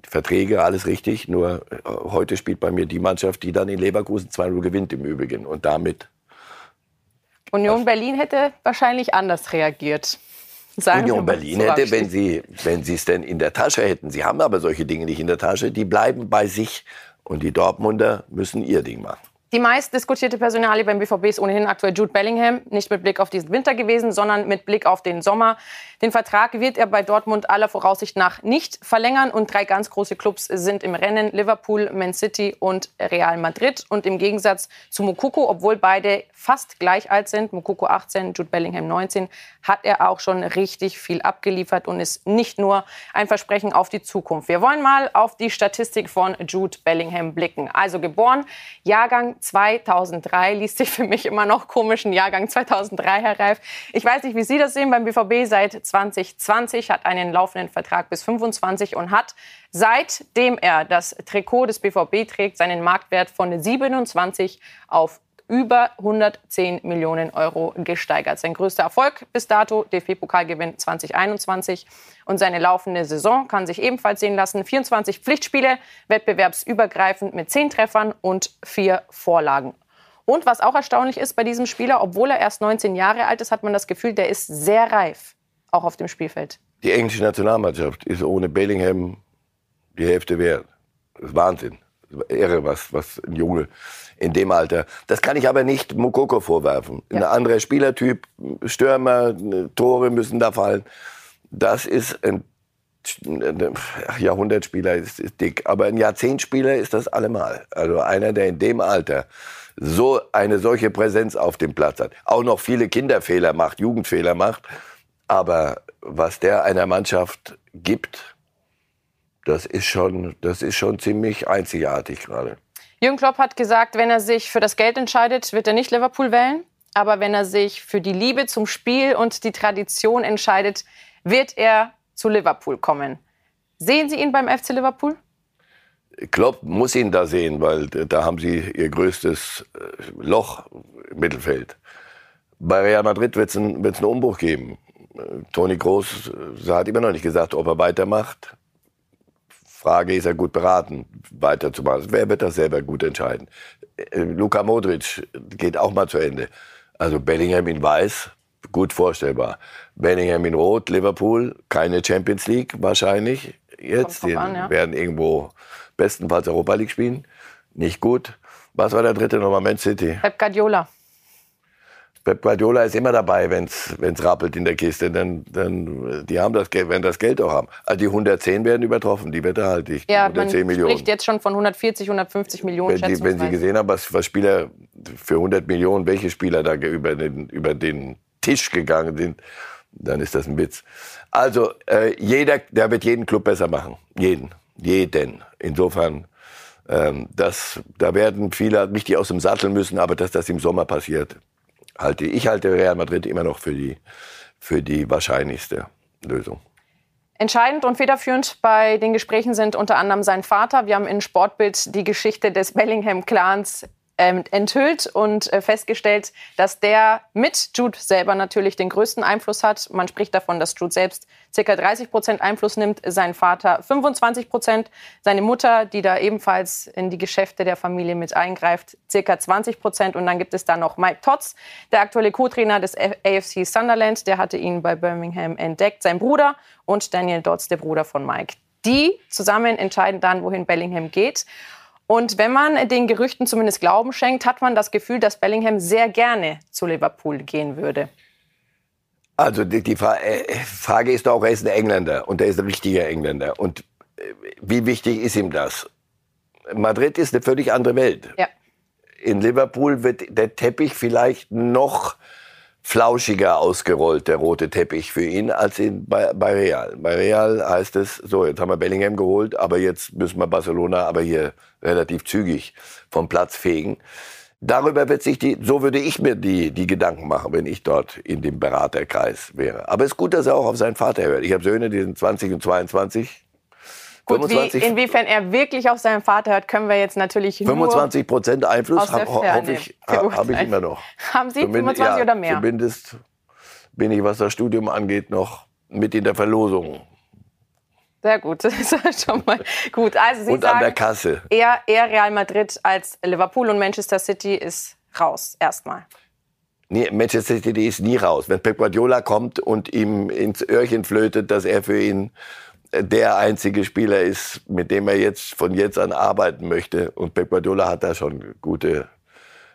Verträge, alles richtig, nur äh, heute spielt bei mir die Mannschaft, die dann in Leverkusen 2-0 gewinnt im Übrigen. Und damit. Union Berlin hätte wahrscheinlich anders reagiert. Sagen Union Berlin hätte, wenn sie wenn es denn in der Tasche hätten, sie haben aber solche Dinge nicht in der Tasche, die bleiben bei sich und die Dortmunder müssen ihr Ding machen. Die meist diskutierte Personalie beim BVB ist ohnehin aktuell Jude Bellingham. Nicht mit Blick auf diesen Winter gewesen, sondern mit Blick auf den Sommer. Den Vertrag wird er bei Dortmund aller Voraussicht nach nicht verlängern. Und drei ganz große Clubs sind im Rennen. Liverpool, Man City und Real Madrid. Und im Gegensatz zu Mukoko, obwohl beide fast gleich alt sind, Mukoko 18, Jude Bellingham 19, hat er auch schon richtig viel abgeliefert und ist nicht nur ein Versprechen auf die Zukunft. Wir wollen mal auf die Statistik von Jude Bellingham blicken. Also geboren, Jahrgang 2003, liest sich für mich immer noch komisch, ein Jahrgang 2003, Herr Reif. Ich weiß nicht, wie Sie das sehen beim BVB seit 2020, hat einen laufenden Vertrag bis 25 und hat seitdem er das Trikot des BVB trägt, seinen Marktwert von 27 auf über 110 Millionen Euro gesteigert. Sein größter Erfolg bis dato, DFB-Pokalgewinn 2021. Und seine laufende Saison kann sich ebenfalls sehen lassen. 24 Pflichtspiele, wettbewerbsübergreifend mit 10 Treffern und 4 Vorlagen. Und was auch erstaunlich ist bei diesem Spieler, obwohl er erst 19 Jahre alt ist, hat man das Gefühl, der ist sehr reif, auch auf dem Spielfeld. Die englische Nationalmannschaft ist ohne Bellingham die Hälfte wert. Das ist Wahnsinn. Irre, was, was ein Junge in dem Alter. Das kann ich aber nicht Mukoko vorwerfen. Ja. Ein anderer Spielertyp, Stürmer, Tore müssen da fallen. Das ist ein Jahrhundertspieler, ist, ist dick. Aber ein Jahrzehntspieler ist das allemal. Also einer, der in dem Alter so eine solche Präsenz auf dem Platz hat. Auch noch viele Kinderfehler macht, Jugendfehler macht. Aber was der einer Mannschaft gibt, das ist schon, das ist schon ziemlich einzigartig gerade. Jürgen Klopp hat gesagt, wenn er sich für das Geld entscheidet, wird er nicht Liverpool wählen. Aber wenn er sich für die Liebe zum Spiel und die Tradition entscheidet, wird er zu Liverpool kommen. Sehen Sie ihn beim FC Liverpool? Klopp muss ihn da sehen, weil da haben sie ihr größtes äh, Loch im Mittelfeld. Bei Real Madrid wird es einen, einen Umbruch geben. Toni Groß äh, hat immer noch nicht gesagt, ob er weitermacht. Frage, ist er gut beraten, weiterzumachen? Wer wird das selber gut entscheiden? Äh, Luka Modric geht auch mal zu Ende. Also Bellingham in Weiß, gut vorstellbar. Bellingham in Rot, Liverpool, keine Champions League wahrscheinlich. Jetzt, die an, ja. werden irgendwo bestenfalls Europa League spielen. Nicht gut. Was war der dritte nochmal? Man City. Pep Guardiola. Pep Guardiola ist immer dabei, wenn es rappelt in der Kiste. Dann, dann, die haben das Geld, wenn das Geld auch haben. Also die 110 werden übertroffen, die wird er halt nicht. Ja, 110 man Millionen. spricht jetzt schon von 140, 150 Millionen. Wenn, die, wenn Sie gesehen haben, was, was Spieler für 100 Millionen, welche Spieler da über den, über den Tisch gegangen sind, dann ist das ein Witz. Also äh, jeder, der wird jeden Club besser machen. Jeden. Jeden. Insofern, ähm, das, da werden viele nicht die aus dem Sattel müssen, aber dass das im Sommer passiert, halte ich halte Real Madrid immer noch für die, für die wahrscheinlichste Lösung. Entscheidend und federführend bei den Gesprächen sind unter anderem sein Vater. Wir haben in Sportbild die Geschichte des Bellingham-Clans ähm, enthüllt und äh, festgestellt, dass der mit Jude selber natürlich den größten Einfluss hat. Man spricht davon, dass Jude selbst ca. 30 Prozent Einfluss nimmt, sein Vater 25 Prozent, seine Mutter, die da ebenfalls in die Geschäfte der Familie mit eingreift, ca. 20 Prozent. Und dann gibt es da noch Mike Totz, der aktuelle Co-Trainer des AFC Sunderland, der hatte ihn bei Birmingham entdeckt, sein Bruder und Daniel Dodds, der Bruder von Mike. Die zusammen entscheiden dann, wohin Bellingham geht. Und wenn man den Gerüchten zumindest Glauben schenkt, hat man das Gefühl, dass Bellingham sehr gerne zu Liverpool gehen würde. Also die, die äh, Frage ist doch, er ist ein Engländer und er ist ein richtiger Engländer. Und äh, wie wichtig ist ihm das? Madrid ist eine völlig andere Welt. Ja. In Liverpool wird der Teppich vielleicht noch flauschiger ausgerollt, der rote Teppich für ihn, als in, bei, bei Real. Bei Real heißt es, so, jetzt haben wir Bellingham geholt, aber jetzt müssen wir Barcelona aber hier relativ zügig vom Platz fegen. Darüber wird sich die, so würde ich mir die, die Gedanken machen, wenn ich dort in dem Beraterkreis wäre. Aber es ist gut, dass er auch auf seinen Vater hört. Ich habe Söhne, die sind 20 und 22. Gut, wie, inwiefern er wirklich auf seinen Vater hört, können wir jetzt natürlich 25 Prozent Einfluss hab, hoffe ich, habe ich immer noch. Haben Sie zumindest, 25 ja, oder mehr? Zumindest bin ich, was das Studium angeht, noch mit in der Verlosung. Sehr gut, [laughs] das ist schon mal gut. Also Sie und sagen, an der Kasse. Eher, eher Real Madrid als Liverpool und Manchester City ist raus erstmal. Nee, Manchester City ist nie raus. Wenn Pep Guardiola kommt und ihm ins Öhrchen flötet, dass er für ihn der einzige Spieler ist, mit dem er jetzt von jetzt an arbeiten möchte. Und Pep Guardiola hat da schon gute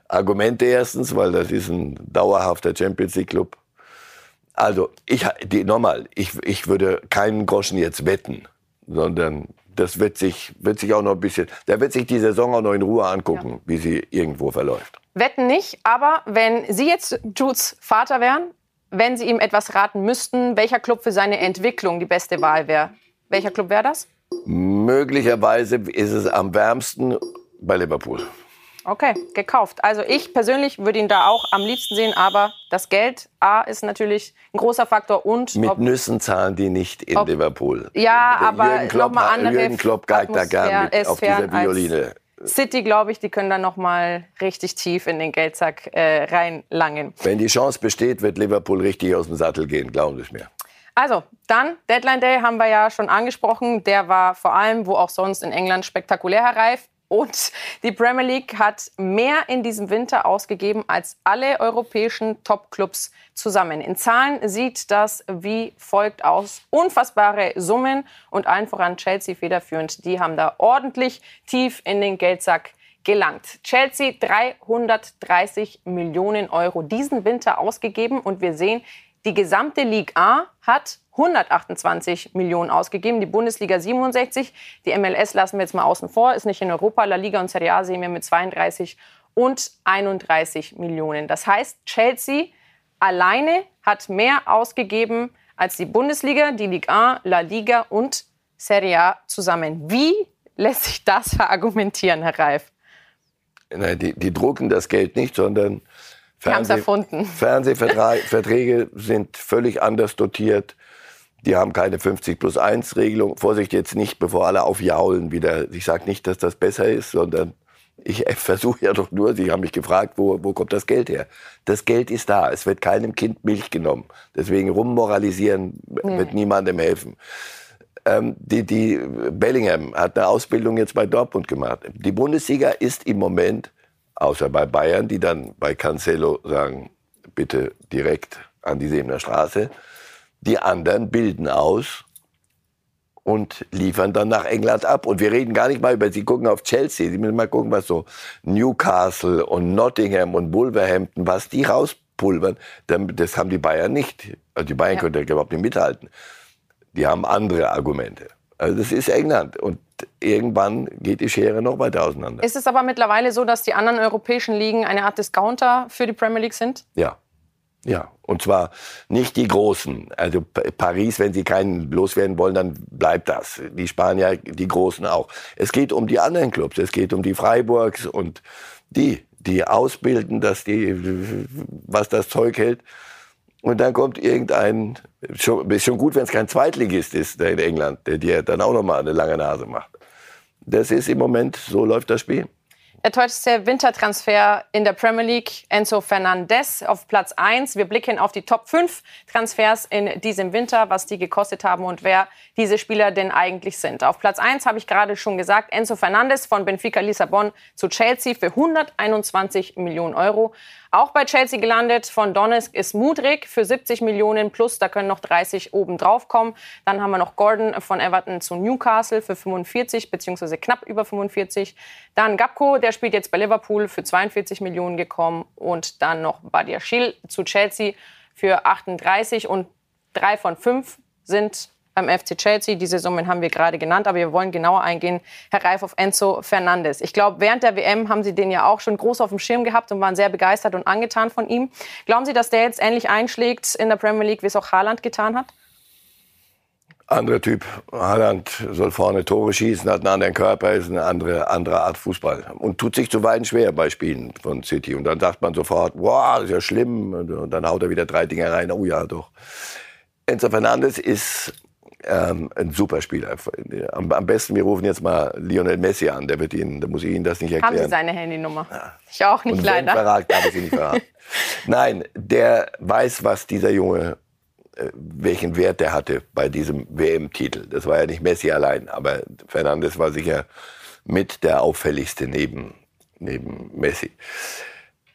Argumente erstens, weil das ist ein dauerhafter Champions League Club. Also ich die, nochmal, ich, ich würde keinen Groschen jetzt wetten, sondern das wird sich, wird sich auch noch ein bisschen, der wird sich die Saison auch noch in Ruhe angucken, ja. wie sie irgendwo verläuft. Wetten nicht, aber wenn Sie jetzt Judes Vater wären, wenn Sie ihm etwas raten müssten, welcher Club für seine Entwicklung die beste Wahl wäre, welcher Club wäre das? Möglicherweise ist es am wärmsten bei Liverpool. Okay, gekauft. Also ich persönlich würde ihn da auch am liebsten sehen, aber das Geld A ist natürlich ein großer Faktor und mit ob, Nüssen zahlen die nicht in ob, Liverpool. Ja, Der aber nochmal andere. Jürgen Klopp geigt da gar nicht auf dieser Violine. City, glaube ich, die können dann noch mal richtig tief in den Geldsack äh, reinlangen. Wenn die Chance besteht, wird Liverpool richtig aus dem Sattel gehen, glauben Sie mir. Also, dann, Deadline Day haben wir ja schon angesprochen. Der war vor allem, wo auch sonst in England, spektakulär reif. Und die Premier League hat mehr in diesem Winter ausgegeben als alle europäischen Top-Clubs zusammen. In Zahlen sieht das wie folgt aus. Unfassbare Summen und allen voran Chelsea federführend. Die haben da ordentlich tief in den Geldsack gelangt. Chelsea 330 Millionen Euro diesen Winter ausgegeben und wir sehen, die gesamte Ligue A hat 128 Millionen ausgegeben, die Bundesliga 67. Die MLS lassen wir jetzt mal außen vor, ist nicht in Europa. La Liga und Serie A sehen wir mit 32 und 31 Millionen. Das heißt, Chelsea alleine hat mehr ausgegeben als die Bundesliga, die Ligue A, La Liga und Serie A zusammen. Wie lässt sich das verargumentieren, Herr Reif? Nein, die, die drucken das Geld nicht, sondern Fernseh erfunden. Fernsehverträge sind völlig anders dotiert. Die haben keine 50 plus 1 Regelung. Vorsicht jetzt nicht, bevor alle aufjaulen wieder. Ich sage nicht, dass das besser ist, sondern ich [laughs] versuche ja doch nur, Sie haben mich gefragt, wo, wo kommt das Geld her? Das Geld ist da. Es wird keinem Kind Milch genommen. Deswegen rummoralisieren wird nee. niemandem helfen. Ähm, die, die Bellingham hat eine Ausbildung jetzt bei Dortmund gemacht. Die Bundesliga ist im Moment Außer bei Bayern, die dann bei Cancelo sagen, bitte direkt an die Sebener Straße. Die anderen bilden aus und liefern dann nach England ab. Und wir reden gar nicht mal über, Sie gucken auf Chelsea, Sie müssen mal gucken, was so Newcastle und Nottingham und Wolverhampton, was die rauspulvern, das haben die Bayern nicht. Also die Bayern ja. können da überhaupt nicht mithalten. Die haben andere Argumente. Also das ist England und irgendwann geht die Schere noch weiter auseinander. Ist es aber mittlerweile so, dass die anderen europäischen Ligen eine Art Discounter für die Premier League sind? Ja. Ja, und zwar nicht die Großen. Also Paris, wenn sie keinen loswerden wollen, dann bleibt das. Die Spanier, die Großen auch. Es geht um die anderen Clubs. Es geht um die Freiburgs und die, die ausbilden, dass die, was das Zeug hält. Und dann kommt irgendein, schon, ist schon gut, wenn es kein Zweitligist ist in England, der dir dann auch nochmal eine lange Nase macht. Das ist im Moment, so läuft das Spiel. Der teuerste Wintertransfer in der Premier League, Enzo Fernandez auf Platz 1. Wir blicken auf die Top 5 Transfers in diesem Winter, was die gekostet haben und wer diese Spieler denn eigentlich sind. Auf Platz 1 habe ich gerade schon gesagt, Enzo Fernandez von Benfica Lissabon zu Chelsea für 121 Millionen Euro. Auch bei Chelsea gelandet von Donetsk ist Mudrik für 70 Millionen plus, da können noch 30 oben drauf kommen. Dann haben wir noch Gordon von Everton zu Newcastle für 45 beziehungsweise knapp über 45. Dann Gapko, der spielt jetzt bei Liverpool für 42 Millionen gekommen und dann noch Badiashil zu Chelsea für 38 und drei von fünf sind beim FC Chelsea. Diese Summen haben wir gerade genannt, aber wir wollen genauer eingehen, Herr Reif, auf Enzo Fernandes. Ich glaube, während der WM haben Sie den ja auch schon groß auf dem Schirm gehabt und waren sehr begeistert und angetan von ihm. Glauben Sie, dass der jetzt ähnlich einschlägt in der Premier League, wie es auch Haaland getan hat? Anderer Typ. Haaland soll vorne Tore schießen, hat einen anderen Körper, ist eine andere, andere Art Fußball. Und tut sich zuweilen schwer bei Spielen von City. Und dann sagt man sofort, wow, das ist ja schlimm. Und dann haut er wieder drei Dinge rein. Oh ja, doch. Enzo Fernandes ist ähm, ein Superspieler. Am, am, besten, wir rufen jetzt mal Lionel Messi an. Der wird Ihnen, da muss ich Ihnen das nicht erklären. Haben Sie seine Handynummer? Ja. Ich auch nicht, Und leider. Verragt, habe ich Sie nicht verraten. [laughs] Nein, der weiß, was dieser Junge, äh, welchen Wert der hatte bei diesem WM-Titel. Das war ja nicht Messi allein, aber Fernandes war sicher mit der auffälligste neben, neben Messi.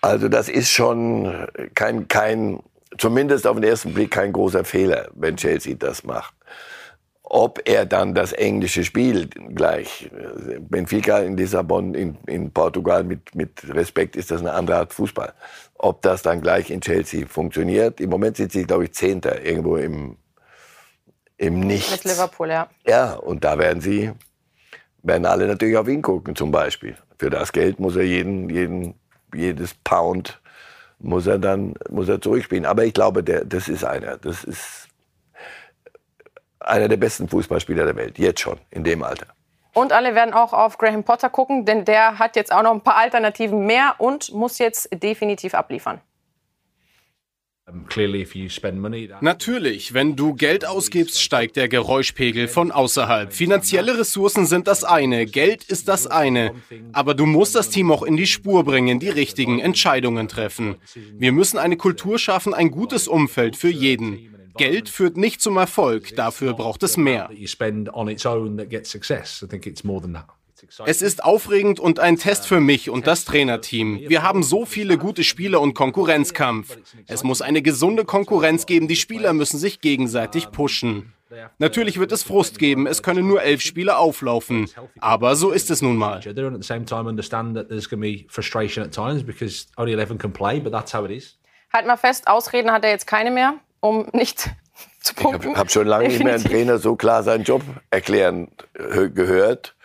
Also das ist schon kein, kein, zumindest auf den ersten Blick kein großer Fehler, wenn Chelsea das macht ob er dann das englische Spiel gleich, Benfica in Lissabon, in, in Portugal, mit, mit Respekt ist das eine andere Art Fußball. Ob das dann gleich in Chelsea funktioniert. Im Moment sind sie, glaube ich, Zehnter, irgendwo im, im Nichts. Mit Liverpool, ja. Ja, und da werden sie, werden alle natürlich auf ihn gucken, zum Beispiel. Für das Geld muss er jeden, jeden, jedes Pound muss er dann, muss er zurückspielen. Aber ich glaube, der, das ist einer, das ist, einer der besten Fußballspieler der Welt, jetzt schon, in dem Alter. Und alle werden auch auf Graham Potter gucken, denn der hat jetzt auch noch ein paar Alternativen mehr und muss jetzt definitiv abliefern. Natürlich, wenn du Geld ausgibst, steigt der Geräuschpegel von außerhalb. Finanzielle Ressourcen sind das eine, Geld ist das eine. Aber du musst das Team auch in die Spur bringen, die richtigen Entscheidungen treffen. Wir müssen eine Kultur schaffen, ein gutes Umfeld für jeden. Geld führt nicht zum Erfolg, dafür braucht es mehr. Es ist aufregend und ein Test für mich und das Trainerteam. Wir haben so viele gute Spieler und Konkurrenzkampf. Es muss eine gesunde Konkurrenz geben, die Spieler müssen sich gegenseitig pushen. Natürlich wird es Frust geben, es können nur elf Spieler auflaufen. Aber so ist es nun mal. Halt mal fest, Ausreden hat er jetzt keine mehr um nicht zu punkten. Ich habe hab schon lange nicht mehr einen Trainer so klar seinen Job erklären äh, gehört.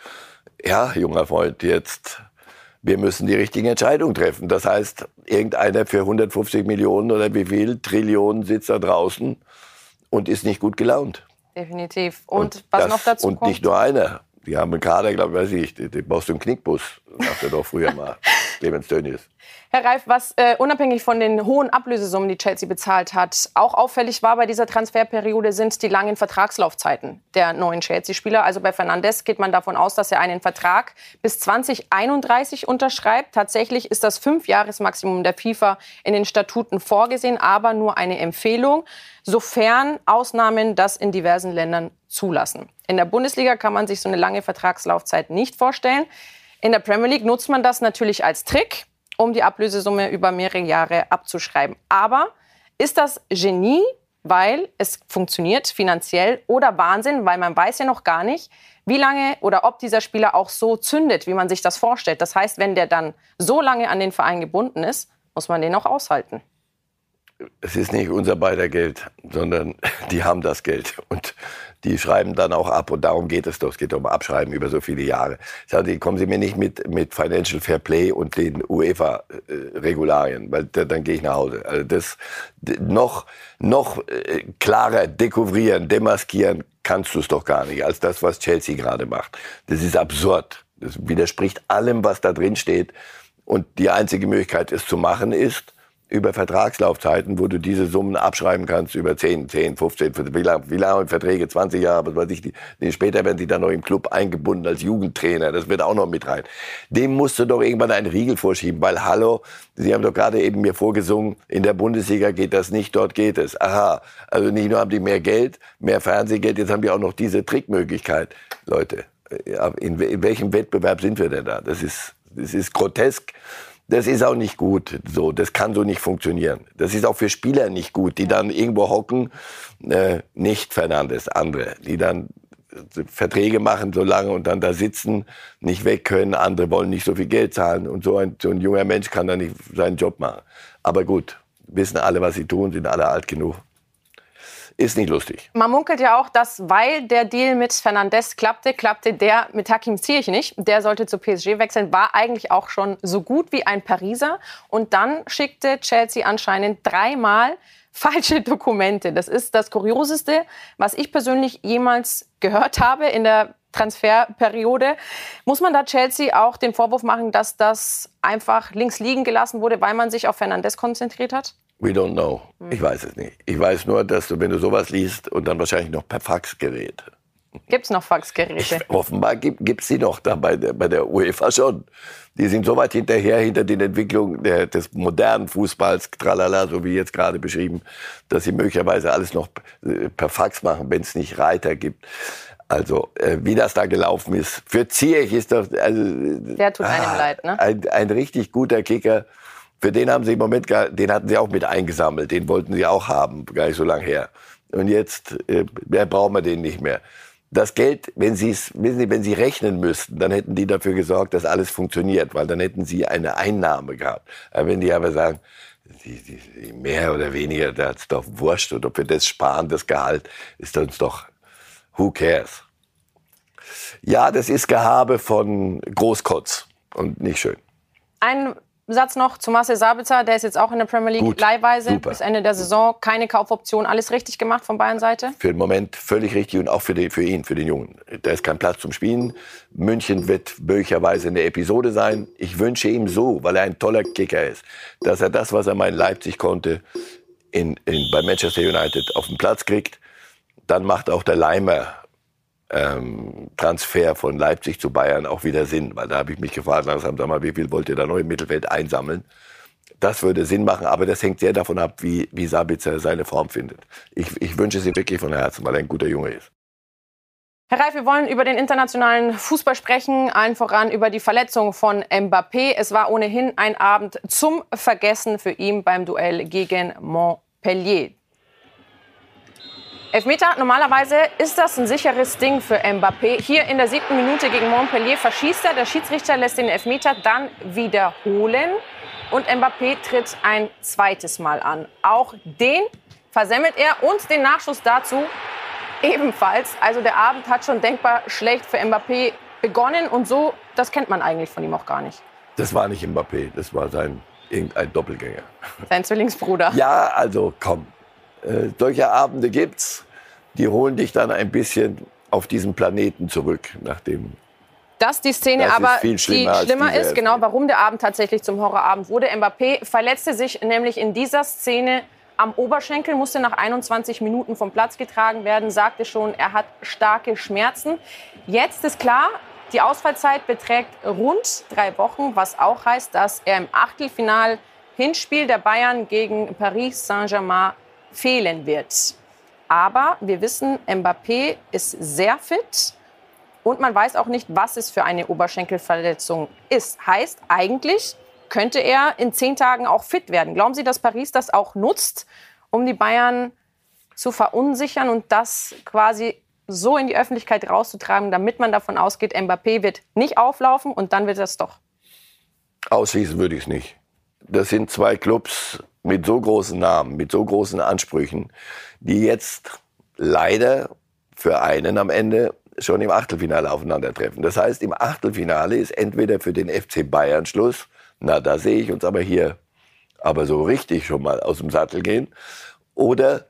Ja, junger Freund, jetzt wir müssen die richtigen Entscheidungen treffen. Das heißt, irgendeiner für 150 Millionen oder wie viel Trillionen sitzt da draußen und ist nicht gut gelaunt. Definitiv. Und, und was das, noch dazu und kommt? Nicht nur einer. Die haben einen Kader, glaube ich, weiß ich, den Boston Knickbus, sagt er doch früher mal, [laughs] Clemens Tönnies. Herr Reif, was äh, unabhängig von den hohen Ablösesummen, die Chelsea bezahlt hat, auch auffällig war bei dieser Transferperiode, sind die langen Vertragslaufzeiten der neuen Chelsea-Spieler. Also bei Fernandes geht man davon aus, dass er einen Vertrag bis 2031 unterschreibt. Tatsächlich ist das Fünfjahresmaximum der FIFA in den Statuten vorgesehen, aber nur eine Empfehlung, sofern Ausnahmen das in diversen Ländern zulassen. In der Bundesliga kann man sich so eine lange Vertragslaufzeit nicht vorstellen. In der Premier League nutzt man das natürlich als Trick um die Ablösesumme über mehrere Jahre abzuschreiben. Aber ist das Genie, weil es funktioniert finanziell oder Wahnsinn, weil man weiß ja noch gar nicht, wie lange oder ob dieser Spieler auch so zündet, wie man sich das vorstellt. Das heißt, wenn der dann so lange an den Verein gebunden ist, muss man den auch aushalten. Es ist nicht unser beider Geld, sondern [laughs] die haben das Geld. Und die schreiben dann auch ab und darum geht es doch. Es geht um Abschreiben über so viele Jahre. Sage, kommen Sie mir nicht mit, mit Financial Fair Play und den UEFA-Regularien, weil da, dann gehe ich nach Hause. Also das noch, noch äh, klarer dekouvrieren, demaskieren kannst du es doch gar nicht, als das, was Chelsea gerade macht. Das ist absurd. Das widerspricht allem, was da drin steht. Und die einzige Möglichkeit, es zu machen, ist, über Vertragslaufzeiten, wo du diese Summen abschreiben kannst über 10, 10, 15, wie lange, wie lange Verträge, 20 Jahre, was weiß ich, die, die, später werden sie dann noch im Club eingebunden als Jugendtrainer, das wird auch noch mit rein. Dem musst du doch irgendwann einen Riegel vorschieben, weil hallo, Sie haben doch gerade eben mir vorgesungen, in der Bundesliga geht das nicht, dort geht es. Aha, also nicht nur haben die mehr Geld, mehr Fernsehgeld, jetzt haben die auch noch diese Trickmöglichkeit. Leute, in, in welchem Wettbewerb sind wir denn da? Das ist, das ist grotesk. Das ist auch nicht gut. So, das kann so nicht funktionieren. Das ist auch für Spieler nicht gut, die dann irgendwo hocken, äh, nicht Fernandes, andere, die dann äh, Verträge machen so lange und dann da sitzen, nicht weg können, andere wollen nicht so viel Geld zahlen und so ein, so ein junger Mensch kann dann nicht seinen Job machen. Aber gut, wissen alle, was sie tun, sind alle alt genug ist nicht lustig. Man munkelt ja auch, dass weil der Deal mit Fernandes klappte, klappte der mit Hakim Ziyech nicht. Der sollte zu PSG wechseln, war eigentlich auch schon so gut wie ein Pariser. Und dann schickte Chelsea anscheinend dreimal [laughs] falsche Dokumente. Das ist das Kurioseste, was ich persönlich jemals gehört habe in der Transferperiode. Muss man da Chelsea auch den Vorwurf machen, dass das einfach links liegen gelassen wurde, weil man sich auf Fernandes konzentriert hat? We don't know. Hm. Ich weiß es nicht. Ich weiß nur, dass du, wenn du sowas liest und dann wahrscheinlich noch per Faxgerät. Gibt es noch Faxgeräte? Ich, offenbar gibt es sie noch da bei der, bei der UEFA schon. Die sind so weit hinterher, hinter den Entwicklungen der, des modernen Fußballs, tralala, so wie jetzt gerade beschrieben, dass sie möglicherweise alles noch äh, per Fax machen, wenn es nicht Reiter gibt. Also, äh, wie das da gelaufen ist. Für Ziyech ist doch... Also, der tut einem ah, leid, ne? Ein, ein richtig guter Kicker. Für den haben sie im Moment, den hatten sie auch mit eingesammelt. Den wollten sie auch haben, gar nicht so lange her. Und jetzt äh, brauchen wir den nicht mehr. Das Geld, wenn sie es, wissen Sie, wenn sie rechnen müssten, dann hätten die dafür gesorgt, dass alles funktioniert, weil dann hätten sie eine Einnahme gehabt. Aber wenn die aber sagen, die, die, die mehr oder weniger, da hat's doch wurscht, und ob wir das sparen, das Gehalt, ist uns doch, who cares? Ja, das ist Gehabe von Großkotz und nicht schön. Ein Satz noch zu Marcel Sabitzer, der ist jetzt auch in der Premier League Gut, leihweise super. bis Ende der Saison. Keine Kaufoption, alles richtig gemacht von Bayern Seite? Für den Moment völlig richtig und auch für, den, für ihn, für den Jungen. Da ist kein Platz zum Spielen. München wird möglicherweise eine Episode sein. Ich wünsche ihm so, weil er ein toller Kicker ist, dass er das, was er mal in Leipzig konnte, in, in, bei Manchester United auf den Platz kriegt. Dann macht auch der Leimer ähm, Transfer von Leipzig zu Bayern auch wieder Sinn. Weil da habe ich mich gefragt, langsam, sag mal, wie viel wollt ihr da noch im Mittelfeld einsammeln? Das würde Sinn machen, aber das hängt sehr davon ab, wie, wie Sabitzer seine Form findet. Ich, ich wünsche es ihm wirklich von Herzen, weil er ein guter Junge ist. Herr Reif, wir wollen über den internationalen Fußball sprechen, allen voran über die Verletzung von Mbappé. Es war ohnehin ein Abend zum Vergessen für ihn beim Duell gegen Montpellier. Elfmeter, normalerweise ist das ein sicheres Ding für Mbappé. Hier in der siebten Minute gegen Montpellier verschießt er. Der Schiedsrichter lässt den Elfmeter dann wiederholen. Und Mbappé tritt ein zweites Mal an. Auch den versemmelt er und den Nachschuss dazu ebenfalls. Also der Abend hat schon denkbar schlecht für Mbappé begonnen. Und so, das kennt man eigentlich von ihm auch gar nicht. Das war nicht Mbappé, das war sein irgendein Doppelgänger. Sein Zwillingsbruder. Ja, also komm, äh, solche Abende gibt's, die holen dich dann ein bisschen auf diesen Planeten zurück, nachdem dass die Szene das aber viel schlimmer, die schlimmer ist, genau warum der Abend tatsächlich zum Horrorabend wurde. Mbappé verletzte sich nämlich in dieser Szene am Oberschenkel, musste nach 21 Minuten vom Platz getragen werden, sagte schon, er hat starke Schmerzen. Jetzt ist klar, die Ausfallzeit beträgt rund drei Wochen, was auch heißt, dass er im Achtelfinal Hinspiel der Bayern gegen Paris Saint-Germain fehlen wird. Aber wir wissen, Mbappé ist sehr fit und man weiß auch nicht, was es für eine Oberschenkelverletzung ist. Heißt, eigentlich könnte er in zehn Tagen auch fit werden. Glauben Sie, dass Paris das auch nutzt, um die Bayern zu verunsichern und das quasi so in die Öffentlichkeit rauszutragen, damit man davon ausgeht, Mbappé wird nicht auflaufen und dann wird das doch? Ausschließen würde ich es nicht. Das sind zwei Clubs, mit so großen Namen, mit so großen Ansprüchen, die jetzt leider für einen am Ende schon im Achtelfinale aufeinandertreffen. Das heißt, im Achtelfinale ist entweder für den FC Bayern Schluss, na, da sehe ich uns aber hier aber so richtig schon mal aus dem Sattel gehen, oder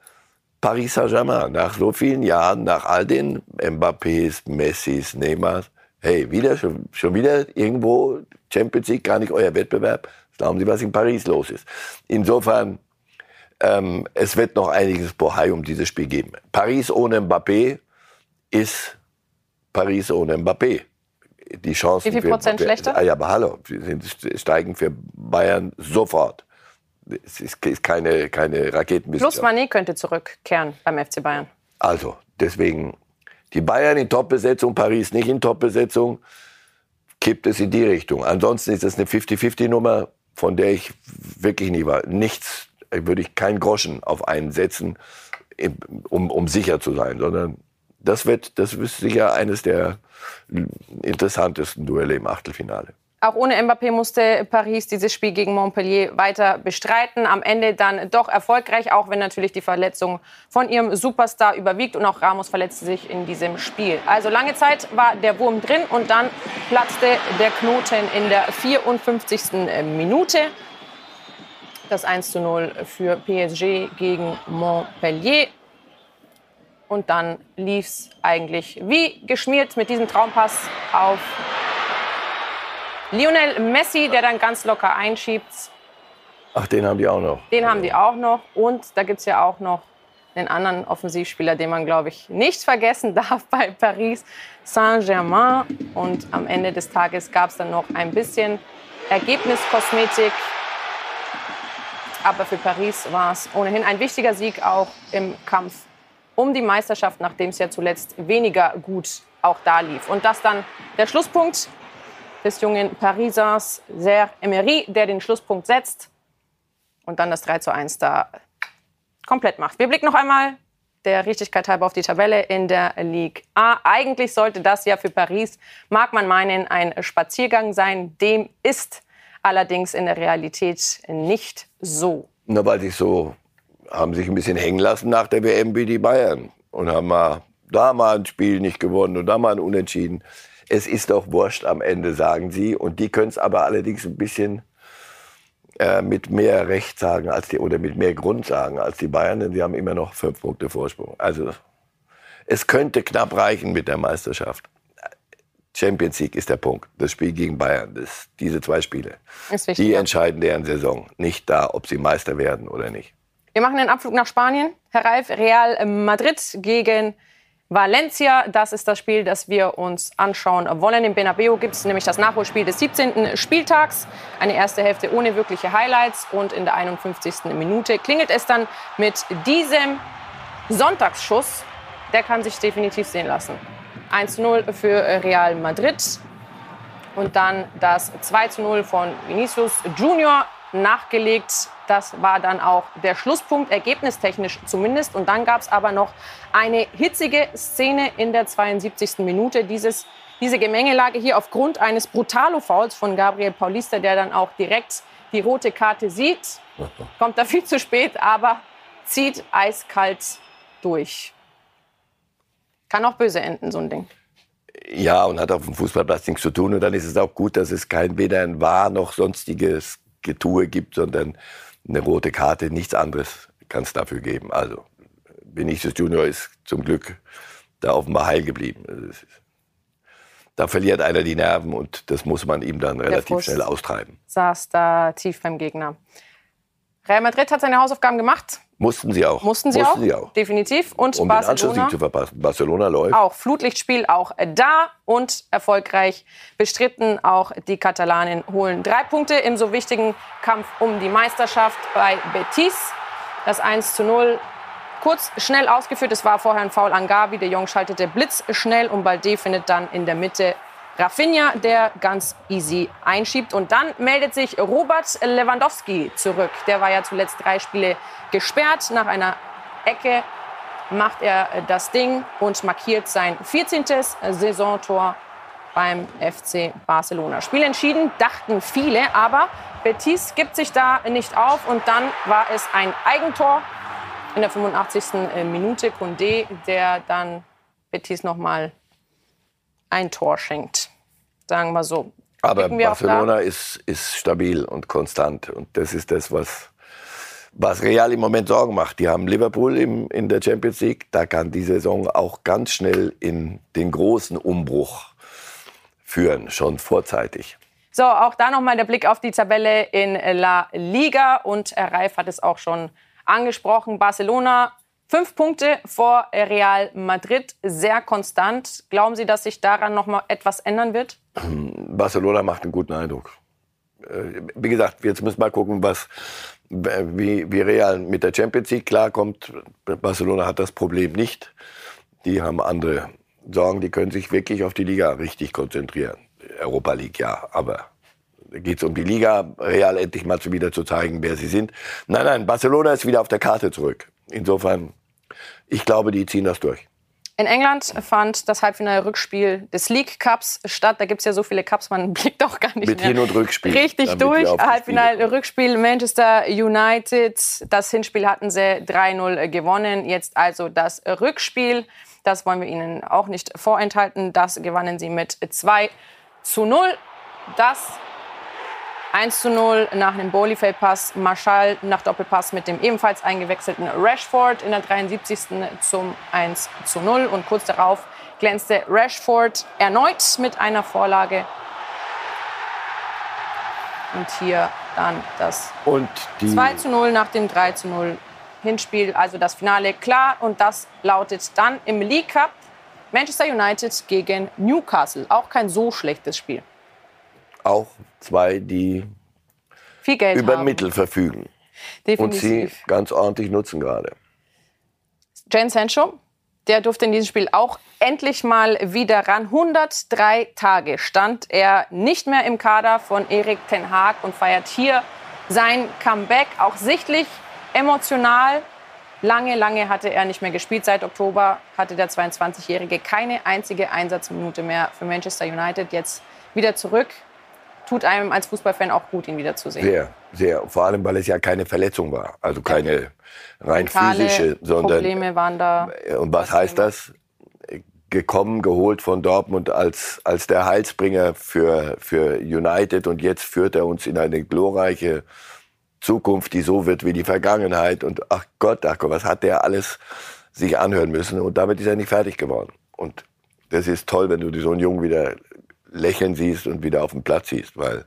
Paris Saint-Germain, nach so vielen Jahren, nach all den Mbappés, Messis, Neymars, hey, wieder, schon, schon wieder irgendwo Champions League, gar nicht euer Wettbewerb, Glauben Sie, was in Paris los ist? Insofern, ähm, es wird noch einiges Bohai um dieses Spiel geben. Paris ohne Mbappé ist Paris ohne Mbappé. Die Chancen Wie viel Prozent für, schlechter? Ah, ja, aber hallo, sie steigen für Bayern sofort. Es ist, ist keine, keine Raketenwissenschaft. Plus Mané könnte zurückkehren beim FC Bayern. Also, deswegen, die Bayern in Top-Besetzung, Paris nicht in Top-Besetzung, kippt es in die Richtung. Ansonsten ist es eine 50-50-Nummer, von der ich wirklich nie war. Nichts, würde ich keinen Groschen auf einen setzen, um, um sicher zu sein, sondern das wird, das ist sicher eines der interessantesten Duelle im Achtelfinale. Auch ohne Mbappé musste Paris dieses Spiel gegen Montpellier weiter bestreiten. Am Ende dann doch erfolgreich, auch wenn natürlich die Verletzung von ihrem Superstar überwiegt. Und auch Ramos verletzte sich in diesem Spiel. Also lange Zeit war der Wurm drin und dann platzte der Knoten in der 54. Minute. Das 1 zu 0 für PSG gegen Montpellier. Und dann lief es eigentlich wie geschmiert mit diesem Traumpass auf Lionel Messi, der dann ganz locker einschiebt. Ach, den haben die auch noch. Den haben die auch noch. Und da gibt es ja auch noch einen anderen Offensivspieler, den man, glaube ich, nicht vergessen [laughs] darf bei Paris Saint-Germain. Und am Ende des Tages gab es dann noch ein bisschen Ergebniskosmetik. Aber für Paris war es ohnehin ein wichtiger Sieg auch im Kampf um die Meisterschaft, nachdem es ja zuletzt weniger gut auch da lief. Und das dann der Schlusspunkt des jungen Parisers Serre Emery, der den Schlusspunkt setzt und dann das 3 zu 1 da komplett macht. Wir blicken noch einmal der Richtigkeit halber auf die Tabelle in der Ligue A. Eigentlich sollte das ja für Paris, mag man meinen, ein Spaziergang sein. Dem ist allerdings in der Realität nicht so. Na, weil sich so haben sich ein bisschen hängen lassen nach der WM wie die Bayern und haben mal da mal ein Spiel nicht gewonnen und da mal ein Unentschieden. Es ist doch wurscht am Ende, sagen sie. Und die können es aber allerdings ein bisschen äh, mit mehr Recht sagen als die oder mit mehr Grund sagen als die Bayern, denn sie haben immer noch fünf Punkte Vorsprung. Also es könnte knapp reichen mit der Meisterschaft. Champions League ist der Punkt. Das Spiel gegen Bayern, das, diese zwei Spiele, die entscheiden deren Saison. Nicht da, ob sie Meister werden oder nicht. Wir machen den Abflug nach Spanien. Herr Reif, Real Madrid gegen Valencia. Das ist das Spiel, das wir uns anschauen wollen. Im Bernabeu gibt es nämlich das Nachholspiel des 17. Spieltags. Eine erste Hälfte ohne wirkliche Highlights. Und in der 51. Minute klingelt es dann mit diesem Sonntagsschuss. Der kann sich definitiv sehen lassen. 1-0 für Real Madrid. Und dann das 2-0 von Vinicius Junior nachgelegt. Das war dann auch der Schlusspunkt, ergebnistechnisch zumindest. Und dann gab es aber noch eine hitzige Szene in der 72. Minute. Dieses, diese Gemengelage hier aufgrund eines Brutalo-Fouls von Gabriel Paulista, der dann auch direkt die rote Karte sieht. [laughs] Kommt da viel zu spät, aber zieht eiskalt durch. Kann auch böse enden, so ein Ding. Ja, und hat auf dem Fußballplatz nichts zu tun. Und dann ist es auch gut, dass es kein weder ein Wahr noch sonstiges Getue gibt, sondern eine rote Karte, nichts anderes kann es dafür geben. Also Vinicius Junior ist zum Glück da offenbar heil geblieben. Also, da verliert einer die Nerven und das muss man ihm dann relativ schnell austreiben. Saß da tief beim Gegner. Real Madrid hat seine Hausaufgaben gemacht. Mussten sie auch. Mussten sie, Mussten auch, sie auch. definitiv. Und um Barcelona, den zu verpassen. Barcelona läuft. Auch Flutlichtspiel auch da und erfolgreich bestritten. Auch die Katalanen holen drei Punkte im so wichtigen Kampf um die Meisterschaft bei Betis. Das 1 zu 0 kurz, schnell ausgeführt. Es war vorher ein Foul an Gavi. Der Jong schaltete blitzschnell und Balde findet dann in der Mitte Rafinha, der ganz easy einschiebt. Und dann meldet sich Robert Lewandowski zurück. Der war ja zuletzt drei Spiele gesperrt. Nach einer Ecke macht er das Ding und markiert sein 14. Saisontor beim FC Barcelona. Spiel entschieden, dachten viele, aber Betis gibt sich da nicht auf und dann war es ein Eigentor in der 85. Minute. Condé, der dann Betis noch mal ein Tor schenkt. Sagen wir so. Aber Barcelona ist, ist stabil und konstant. Und das ist das, was, was Real im Moment Sorgen macht. Die haben Liverpool im, in der Champions League. Da kann die Saison auch ganz schnell in den großen Umbruch führen, schon vorzeitig. So, auch da nochmal der Blick auf die Tabelle in La Liga. Und Herr Reif hat es auch schon angesprochen. Barcelona fünf Punkte vor Real Madrid, sehr konstant. Glauben Sie, dass sich daran noch mal etwas ändern wird? Barcelona macht einen guten Eindruck. Äh, wie gesagt, jetzt müssen wir mal gucken, was, wie, wie Real mit der Champions League klarkommt. Barcelona hat das Problem nicht. Die haben andere Sorgen, die können sich wirklich auf die Liga richtig konzentrieren. Europa League, ja, aber geht es um die Liga, Real endlich mal wieder zu zeigen, wer sie sind. Nein, nein, Barcelona ist wieder auf der Karte zurück. Insofern, ich glaube, die ziehen das durch. In England fand das Halbfinale-Rückspiel des League Cups statt. Da gibt es ja so viele Cups, man [laughs] blickt auch gar nicht Mit mehr Hin- und Rückspiel. richtig durch. Halbfinale-Rückspiel Manchester United. Das Hinspiel hatten sie 3-0 gewonnen. Jetzt also das Rückspiel. Das wollen wir Ihnen auch nicht vorenthalten. Das gewannen sie mit 2 zu 0. Das 1 zu 0 nach einem Boliface-Pass. Marschall nach Doppelpass mit dem ebenfalls eingewechselten Rashford in der 73. zum 1 zu 0. Und kurz darauf glänzte Rashford erneut mit einer Vorlage. Und hier dann das Und die 2 zu 0 nach dem 3 zu 0 Hinspiel. Also das Finale klar. Und das lautet dann im League Cup Manchester United gegen Newcastle. Auch kein so schlechtes Spiel. auch zwei, die über haben. Mittel verfügen und sie Definitiv. ganz ordentlich nutzen gerade. Jane Sancho, der durfte in diesem Spiel auch endlich mal wieder ran. 103 Tage stand er nicht mehr im Kader von Erik Ten Haag und feiert hier sein Comeback. Auch sichtlich emotional. Lange, lange hatte er nicht mehr gespielt. Seit Oktober hatte der 22-Jährige keine einzige Einsatzminute mehr für Manchester United. Jetzt wieder zurück. Tut einem als Fußballfan auch gut, ihn wiederzusehen. Sehr, sehr. Vor allem, weil es ja keine Verletzung war. Also keine rein Mentale physische, sondern. Probleme waren da. Und was heißt das? Gekommen, geholt von Dortmund als, als der Heilsbringer für, für United und jetzt führt er uns in eine glorreiche Zukunft, die so wird wie die Vergangenheit. Und ach Gott, ach Gott, was hat der alles sich anhören müssen? Und damit ist er nicht fertig geworden. Und das ist toll, wenn du so einen Jungen wieder lächeln siehst und wieder auf dem Platz siehst, weil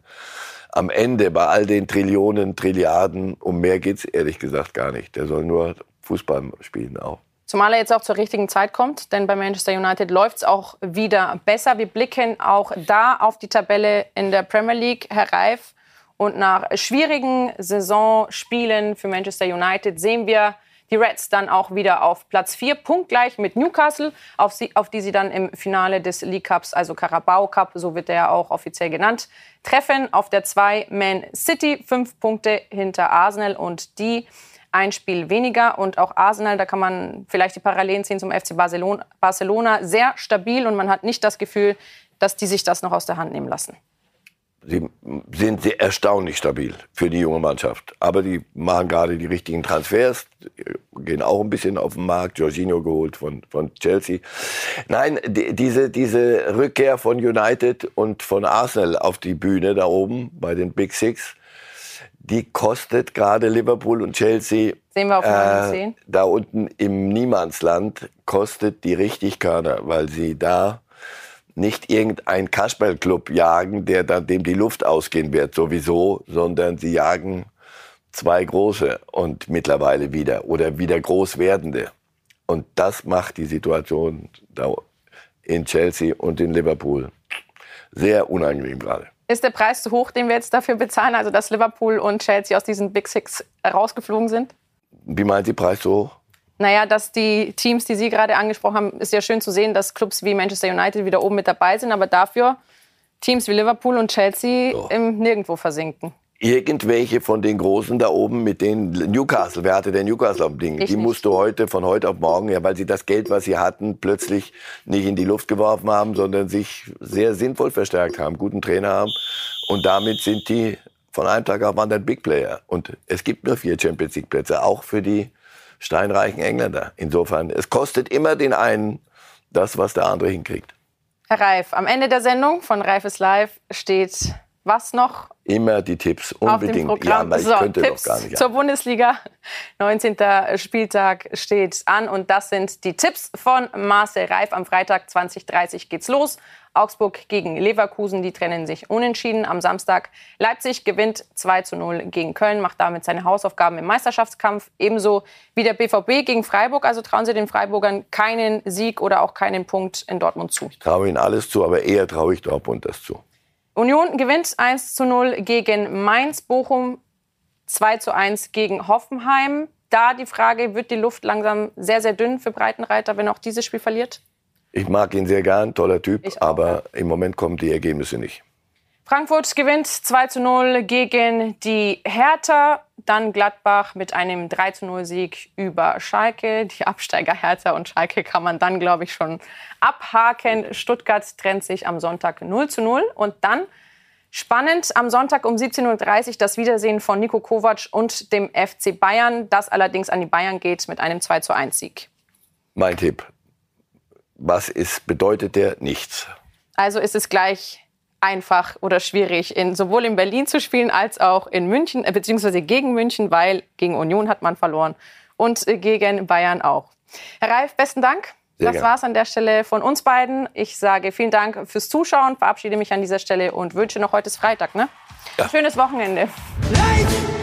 am Ende bei all den Trillionen, Trilliarden, um mehr geht's ehrlich gesagt gar nicht. Der soll nur Fußball spielen auch. Zumal er jetzt auch zur richtigen Zeit kommt, denn bei Manchester United läuft es auch wieder besser. Wir blicken auch da auf die Tabelle in der Premier League, Herr Reif. Und nach schwierigen Saisonspielen für Manchester United sehen wir die Reds dann auch wieder auf Platz 4, punktgleich mit Newcastle, auf, sie, auf die sie dann im Finale des League Cups, also Carabao Cup, so wird er ja auch offiziell genannt, treffen. Auf der 2 Man City, fünf Punkte hinter Arsenal und die ein Spiel weniger. Und auch Arsenal, da kann man vielleicht die Parallelen ziehen zum FC Barcelona sehr stabil und man hat nicht das Gefühl, dass die sich das noch aus der Hand nehmen lassen. Sie sind sehr erstaunlich stabil für die junge Mannschaft. Aber die machen gerade die richtigen Transfers, gehen auch ein bisschen auf den Markt. Jorginho geholt von, von Chelsea. Nein, die, diese, diese Rückkehr von United und von Arsenal auf die Bühne da oben bei den Big Six, die kostet gerade Liverpool und Chelsea Sehen wir auf äh, 10. da unten im Niemandsland, kostet die richtig Körner, weil sie da nicht irgendein Kasperlclub jagen, der dann dem die Luft ausgehen wird sowieso, sondern sie jagen zwei große und mittlerweile wieder oder wieder groß werdende. Und das macht die Situation in Chelsea und in Liverpool sehr unangenehm gerade. Ist der Preis zu hoch, den wir jetzt dafür bezahlen, also dass Liverpool und Chelsea aus diesen Big Six rausgeflogen sind? Wie meint Sie Preis so hoch? Naja, dass die Teams, die Sie gerade angesprochen haben, ist ja schön zu sehen, dass Clubs wie Manchester United wieder oben mit dabei sind, aber dafür Teams wie Liverpool und Chelsea So. im Nirgendwo versinken. Irgendwelche von den Großen da oben mit den Newcastle, wer hatte der Newcastle am Ding? Ich die nicht. musst du heute von heute auf morgen, ja, weil sie das Geld, was sie hatten, plötzlich nicht in die Luft geworfen haben, sondern sich sehr sinnvoll verstärkt haben, guten Trainer haben. Und damit sind die von einem Tag auf den anderen Big Player. Und es gibt nur vier Champions League Plätze, auch für die steinreichen Engländer. Insofern, es kostet immer den einen das, was der andere hinkriegt. Herr Reif, am Ende der Sendung von Reif ist live steht Was noch? Immer die Tipps, unbedingt. Ja, ich so, könnte Tipps doch gar nicht. Zur Bundesliga. 19. Spieltag steht an und das sind die Tipps von Marcel Reif. Am Freitag 20.30 geht's los. Augsburg gegen Leverkusen, die trennen sich unentschieden. Am Samstag Leipzig gewinnt 2 zu 0 gegen Köln, macht damit seine Hausaufgaben im Meisterschaftskampf. Ebenso wie der BVB gegen Freiburg. Also trauen Sie den Freiburgern keinen Sieg oder auch keinen Punkt in Dortmund zu. Ich traue Ihnen alles zu, aber eher traue ich Dortmund das zu. Union gewinnt 1 zu 0 gegen Mainz, Bochum 2 zu 1 gegen Hoffenheim. Da die Frage, wird die Luft langsam sehr, sehr dünn für Breitenreiter, wenn auch dieses Spiel verliert? Ich mag ihn sehr gern, toller Typ, auch, aber ja. im Moment kommen die Ergebnisse nicht. Frankfurt gewinnt 2 zu 0 gegen die Hertha. Dann Gladbach mit einem 3 zu 0 Sieg über Schalke. Die Absteiger Hertha und Schalke kann man dann, glaube ich, schon abhaken. Stuttgart trennt sich am Sonntag 0 zu 0. Und dann spannend am Sonntag um 17.30 Uhr das Wiedersehen von Nico Kovac und dem FC Bayern. Das allerdings an die Bayern geht mit einem 2 zu 1 Sieg. Mein Tipp. Was ist, bedeutet der? Nichts. Also ist es gleich einfach oder schwierig, in, sowohl in Berlin zu spielen als auch in München, äh, beziehungsweise gegen München, weil gegen Union hat man verloren und äh, gegen Bayern auch. Herr Reif, besten Dank. Sehr das war es an der Stelle von uns beiden. Ich sage vielen Dank fürs Zuschauen, verabschiede mich an dieser Stelle und wünsche noch heute ist Freitag. Ne? Ja. Schönes Wochenende. Light!